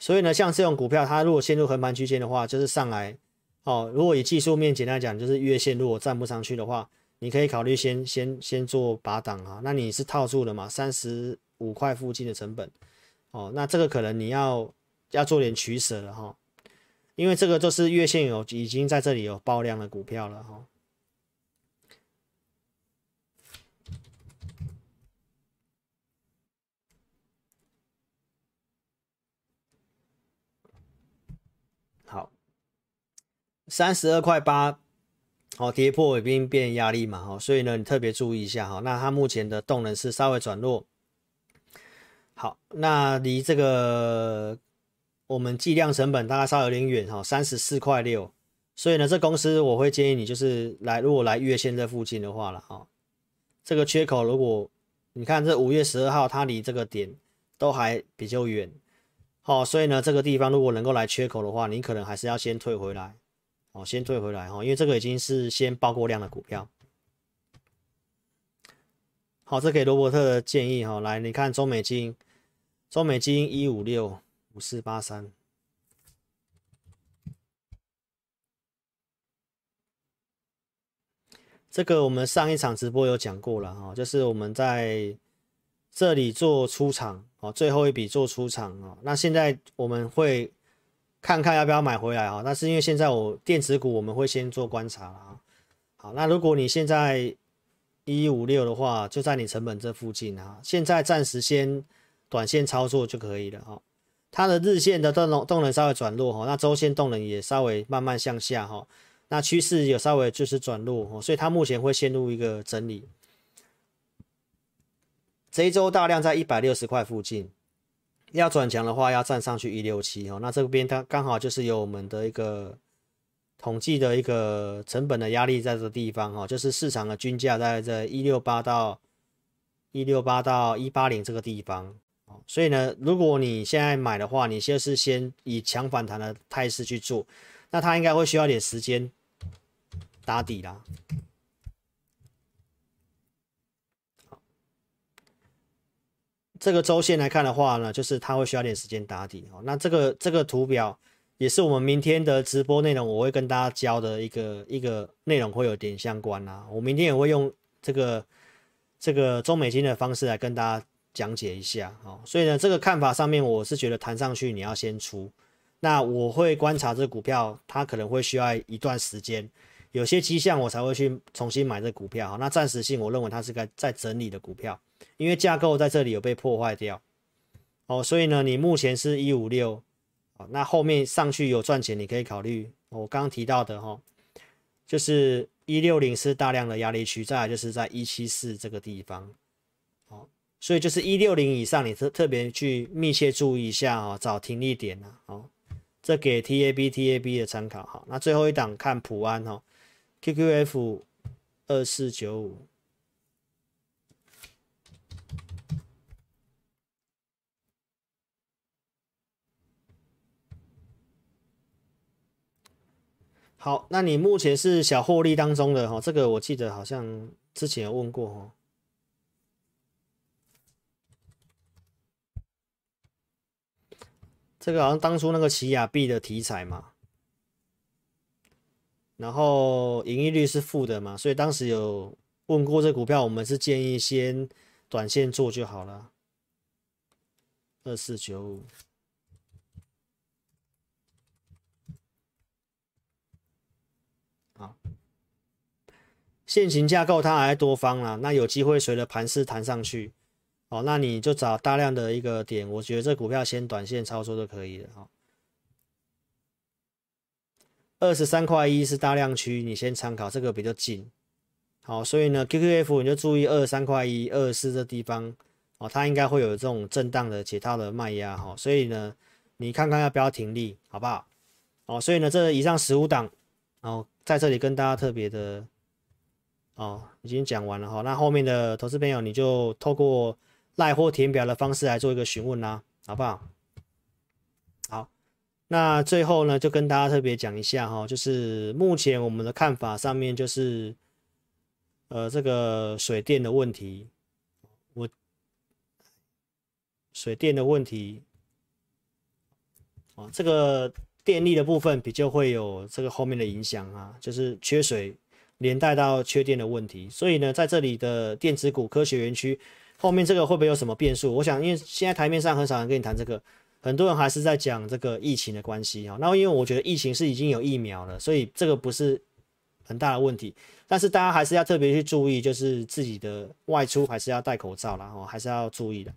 所以呢，像这种股票，它如果陷入横盘区间的话，就是上来哦。如果以技术面简单讲，就是月线如果站不上去的话，你可以考虑先先先做拔档啊。那你是套住了嘛？三十。五块附近的成本，哦，那这个可能你要要做点取舍了哈，因为这个就是月线有已经在这里有爆量的股票了哈。三十二块八，哦，跌破已经变压力嘛哈，所以呢，你特别注意一下哈。那它目前的动能是稍微转弱。好，那离这个我们计量成本大概稍微有点远哈，三十四块六，所以呢，这公司我会建议你就是来，如果来月线这附近的话了哈，这个缺口如果你看这五月十二号它离这个点都还比较远，好，所以呢，这个地方如果能够来缺口的话，你可能还是要先退回来，哦，先退回来哈，因为这个已经是先爆过量的股票。好，这给罗伯特的建议哈，来你看中美金。中美金一五六五四八三，这个我们上一场直播有讲过了哈，就是我们在这里做出场哦，最后一笔做出场哦。那现在我们会看看要不要买回来啊？那是因为现在我电子股我们会先做观察了。好，那如果你现在一五六的话，就在你成本这附近啊。现在暂时先。短线操作就可以了哈，它的日线的动能动能稍微转弱哈，那周线动能也稍微慢慢向下哈，那趋势有稍微就是转弱，所以它目前会陷入一个整理。这一周大量在一百六十块附近，要转强的话要站上去一六七哦，那这边它刚好就是有我们的一个统计的一个成本的压力在这地方哈，就是市场的均价在这一六八到一六八到一八零这个地方。所以呢，如果你现在买的话，你就是先以强反弹的态势去做，那它应该会需要点时间打底啦。这个周线来看的话呢，就是它会需要点时间打底哦。那这个这个图表也是我们明天的直播内容，我会跟大家教的一个一个内容会有点相关啦。我明天也会用这个这个中美金的方式来跟大家。讲解一下，哦，所以呢，这个看法上面，我是觉得弹上去你要先出，那我会观察这股票，它可能会需要一段时间，有些迹象我才会去重新买这股票，那暂时性我认为它是个在整理的股票，因为架构在这里有被破坏掉，哦，所以呢，你目前是一五六，那后面上去有赚钱，你可以考虑我刚刚提到的哈，就是一六零是大量的压力区，再来就是在一七四这个地方。哦所以就是一六零以上，你特特别去密切注意一下哦，找停利点啊，哦，这给 TAB TAB 的参考哈。那最后一档看普安哈，QQF 二四九五。好，那你目前是小获利当中的哈，这个我记得好像之前有问过哈。这个好像当初那个奇亚币的题材嘛，然后盈利率是负的嘛，所以当时有问过这股票，我们是建议先短线做就好了。二四九五，现行架构它还在多方啦，那有机会随着盘势弹上去。哦，那你就找大量的一个点，我觉得这股票先短线操作就可以了哈。二十三块一是大量区，你先参考这个比较近。好，所以呢，QQF 你就注意二十三块一、二十四这地方哦，它应该会有这种震荡的解套的卖压哈，所以呢，你看看要不要停利，好不好？哦，所以呢，这以上十五档哦，在这里跟大家特别的哦，已经讲完了哈，那后面的投资朋友你就透过赖或填表的方式来做一个询问啦，好不好？好，那最后呢，就跟大家特别讲一下哈，就是目前我们的看法上面就是。呃，这个水电的问题，我水电的问题，啊，这个电力的部分比较会有这个后面的影响啊，就是缺水连带到缺电的问题。所以呢，在这里的电子股科学园区后面这个会不会有什么变数？我想，因为现在台面上很少人跟你谈这个，很多人还是在讲这个疫情的关系啊。那因为我觉得疫情是已经有疫苗了，所以这个不是很大的问题。但是大家还是要特别去注意，就是自己的外出还是要戴口罩啦，然后还是要注意的，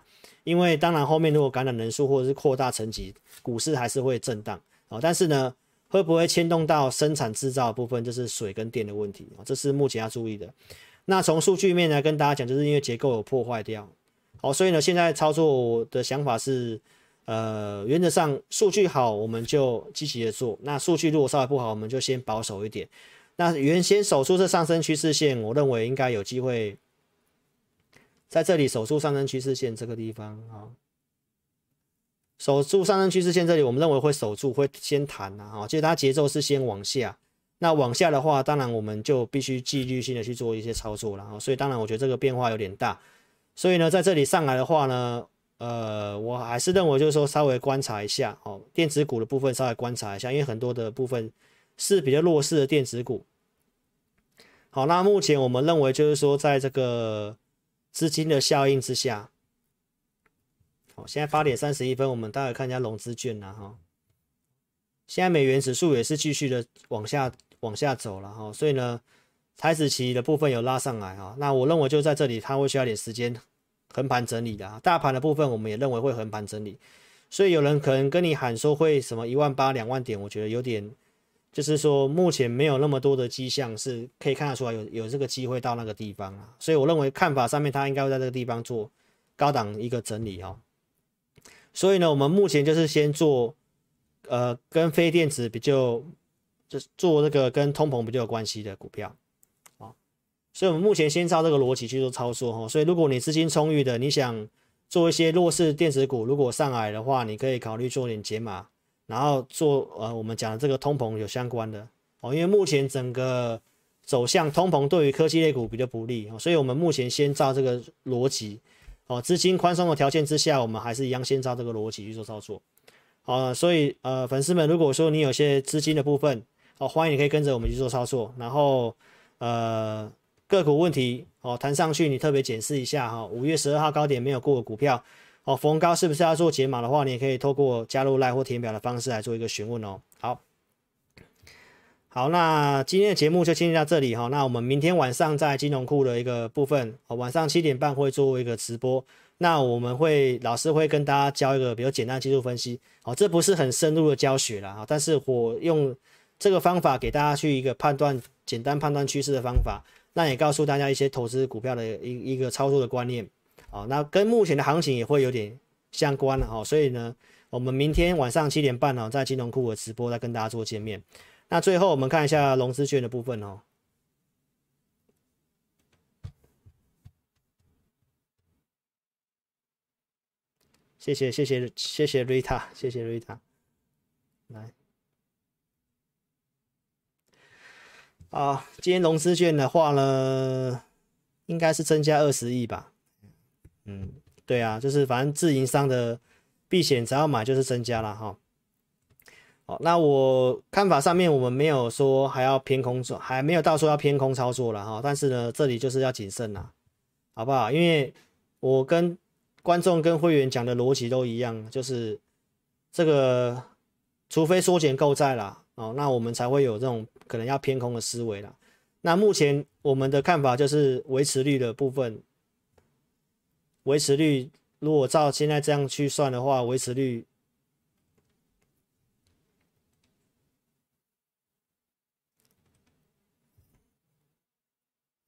因为当然后面如果感染人数或者是扩大层级，股市还是会震荡啊。但是呢，会不会牵动到生产制造部分，就是水跟电的问题啊，这是目前要注意的。那从数据面来跟大家讲，就是因为结构有破坏掉，好，所以呢，现在操作的想法是，呃，原则上数据好我们就积极的做，那数据如果稍微不好，我们就先保守一点。那原先守住这上升趋势线，我认为应该有机会在这里守住上升趋势线这个地方啊，守住上升趋势线这里，我们认为会守住，会先弹啊，其实它节奏是先往下，那往下的话，当然我们就必须纪律性的去做一些操作了啊，所以当然我觉得这个变化有点大，所以呢，在这里上来的话呢，呃，我还是认为就是说稍微观察一下哦，电子股的部分稍微观察一下，因为很多的部分。是比较弱势的电子股。好，那目前我们认为就是说，在这个资金的效应之下，好，现在八点三十一分，我们待会看一下融资券了哈。现在美元指数也是继续的往下往下走了哈，所以呢，台指期的部分有拉上来哈。那我认为就在这里，它会需要点时间横盘整理的。大盘的部分，我们也认为会横盘整理。所以有人可能跟你喊说会什么一万八两万点，我觉得有点。就是说，目前没有那么多的迹象是可以看得出来有有这个机会到那个地方啊，所以我认为看法上面，它应该会在这个地方做高档一个整理哦。所以呢，我们目前就是先做呃跟非电子比较，就是做这个跟通膨比较有关系的股票啊。所以我们目前先照这个逻辑去做操作哈。所以如果你资金充裕的，你想做一些弱势电子股，如果上来的话，你可以考虑做点解码。然后做呃，我们讲的这个通膨有相关的哦，因为目前整个走向通膨对于科技类股比较不利哦，所以我们目前先照这个逻辑哦，资金宽松的条件之下，我们还是一样先照这个逻辑去做操作。好，所以呃，粉丝们如果说你有些资金的部分哦，欢迎你可以跟着我们去做操作。然后呃，个股问题哦，弹上去你特别检视一下哈，五月十二号高点没有过的股票。哦，逢高是不是要做解码的话，你也可以透过加入赖或填表的方式来做一个询问哦。好，那今天的节目就进行到这里哈。那我们明天晚上在金融库的一个部分，晚上七点半会做一个直播。那我们会老师会跟大家教一个比较简单的技术分析。哦，这不是很深入的教学啦，哈，但是我用这个方法给大家去一个判断，简单判断趋势的方法。那也告诉大家一些投资股票的一一个操作的观念。好，那跟目前的行情也会有点相关了哈，所以呢，我们明天晚上七点半呢，在金融库的直播再跟大家做见面。那最后我们看一下融资券的部分哦。谢谢谢谢谢谢瑞塔，谢谢瑞塔。来，啊，今天融资券的话呢，应该是增加二十亿吧。嗯，对啊，就是反正自营商的避险只要买就是增加了哈。好，那我看法上面我们没有说还要偏空做，还没有到说要偏空操作了哈。但是呢，这里就是要谨慎啦，好不好？因为我跟观众跟会员讲的逻辑都一样，就是这个除非缩减购债啦，哦，那我们才会有这种可能要偏空的思维啦。那目前我们的看法就是维持率的部分。维持率，如果照现在这样去算的话，维持率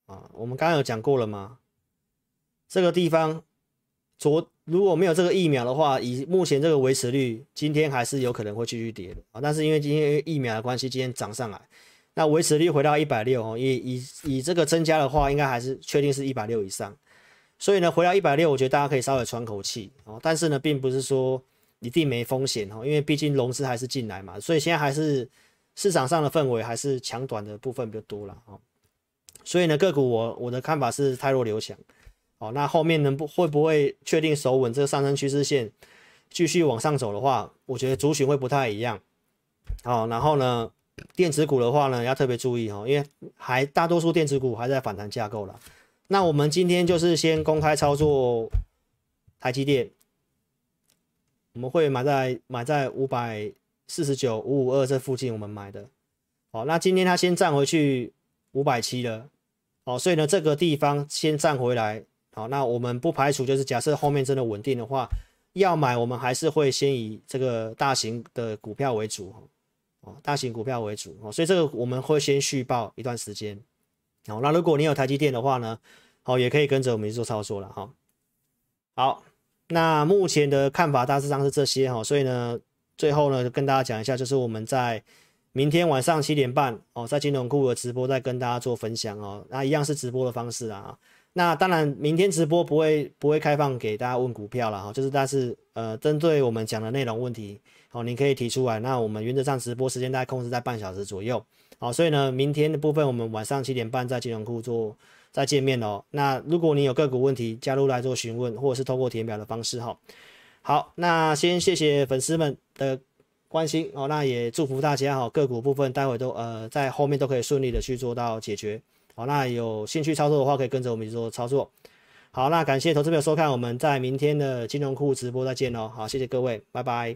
啊，我们刚刚有讲过了吗？这个地方昨如果没有这个疫苗的话，以目前这个维持率，今天还是有可能会继续跌的啊。但是因为今天疫苗的关系，今天涨上来，那维持率回到一百六哦，以以以这个增加的话，应该还是确定是一百六以上。所以呢，回到一百六，我觉得大家可以稍微喘口气哦。但是呢，并不是说一定没风险哦，因为毕竟融资还是进来嘛，所以现在还是市场上的氛围还是抢短的部分比较多了哦。所以呢，个股我我的看法是太弱留强。哦，那后面能不会不会确定守稳这个上升趋势线，继续往上走的话，我觉得族群会不太一样。哦，然后呢，电子股的话呢，要特别注意哦，因为还大多数电子股还在反弹架构了。那我们今天就是先公开操作台积电，我们会买在买在五百四十九五五二这附近，我们买的。好，那今天它先站回去五百七了。好，所以呢，这个地方先站回来。好，那我们不排除就是假设后面真的稳定的话，要买我们还是会先以这个大型的股票为主，哦，大型股票为主，哦，所以这个我们会先续报一段时间。好，那如果你有台积电的话呢，好，也可以跟着我们去做操作了哈。好，那目前的看法大致上是这些哈，所以呢，最后呢跟大家讲一下，就是我们在明天晚上七点半哦，在金融库的直播再跟大家做分享哦，那一样是直播的方式啊。那当然，明天直播不会不会开放给大家问股票了哈，就是但是呃，针对我们讲的内容问题，好，你可以提出来。那我们原则上直播时间大概控制在半小时左右，好，所以呢，明天的部分我们晚上七点半在金融库做再见面哦。那如果你有个股问题，加入来做询问，或者是通过填表的方式哈。好，那先谢谢粉丝们的关心哦，那也祝福大家哈，个股部分待会都呃在后面都可以顺利的去做到解决。好，那有兴趣操作的话，可以跟着我们一起做操作。好，那感谢投资朋友收看，我们在明天的金融库直播再见哦。好，谢谢各位，拜拜。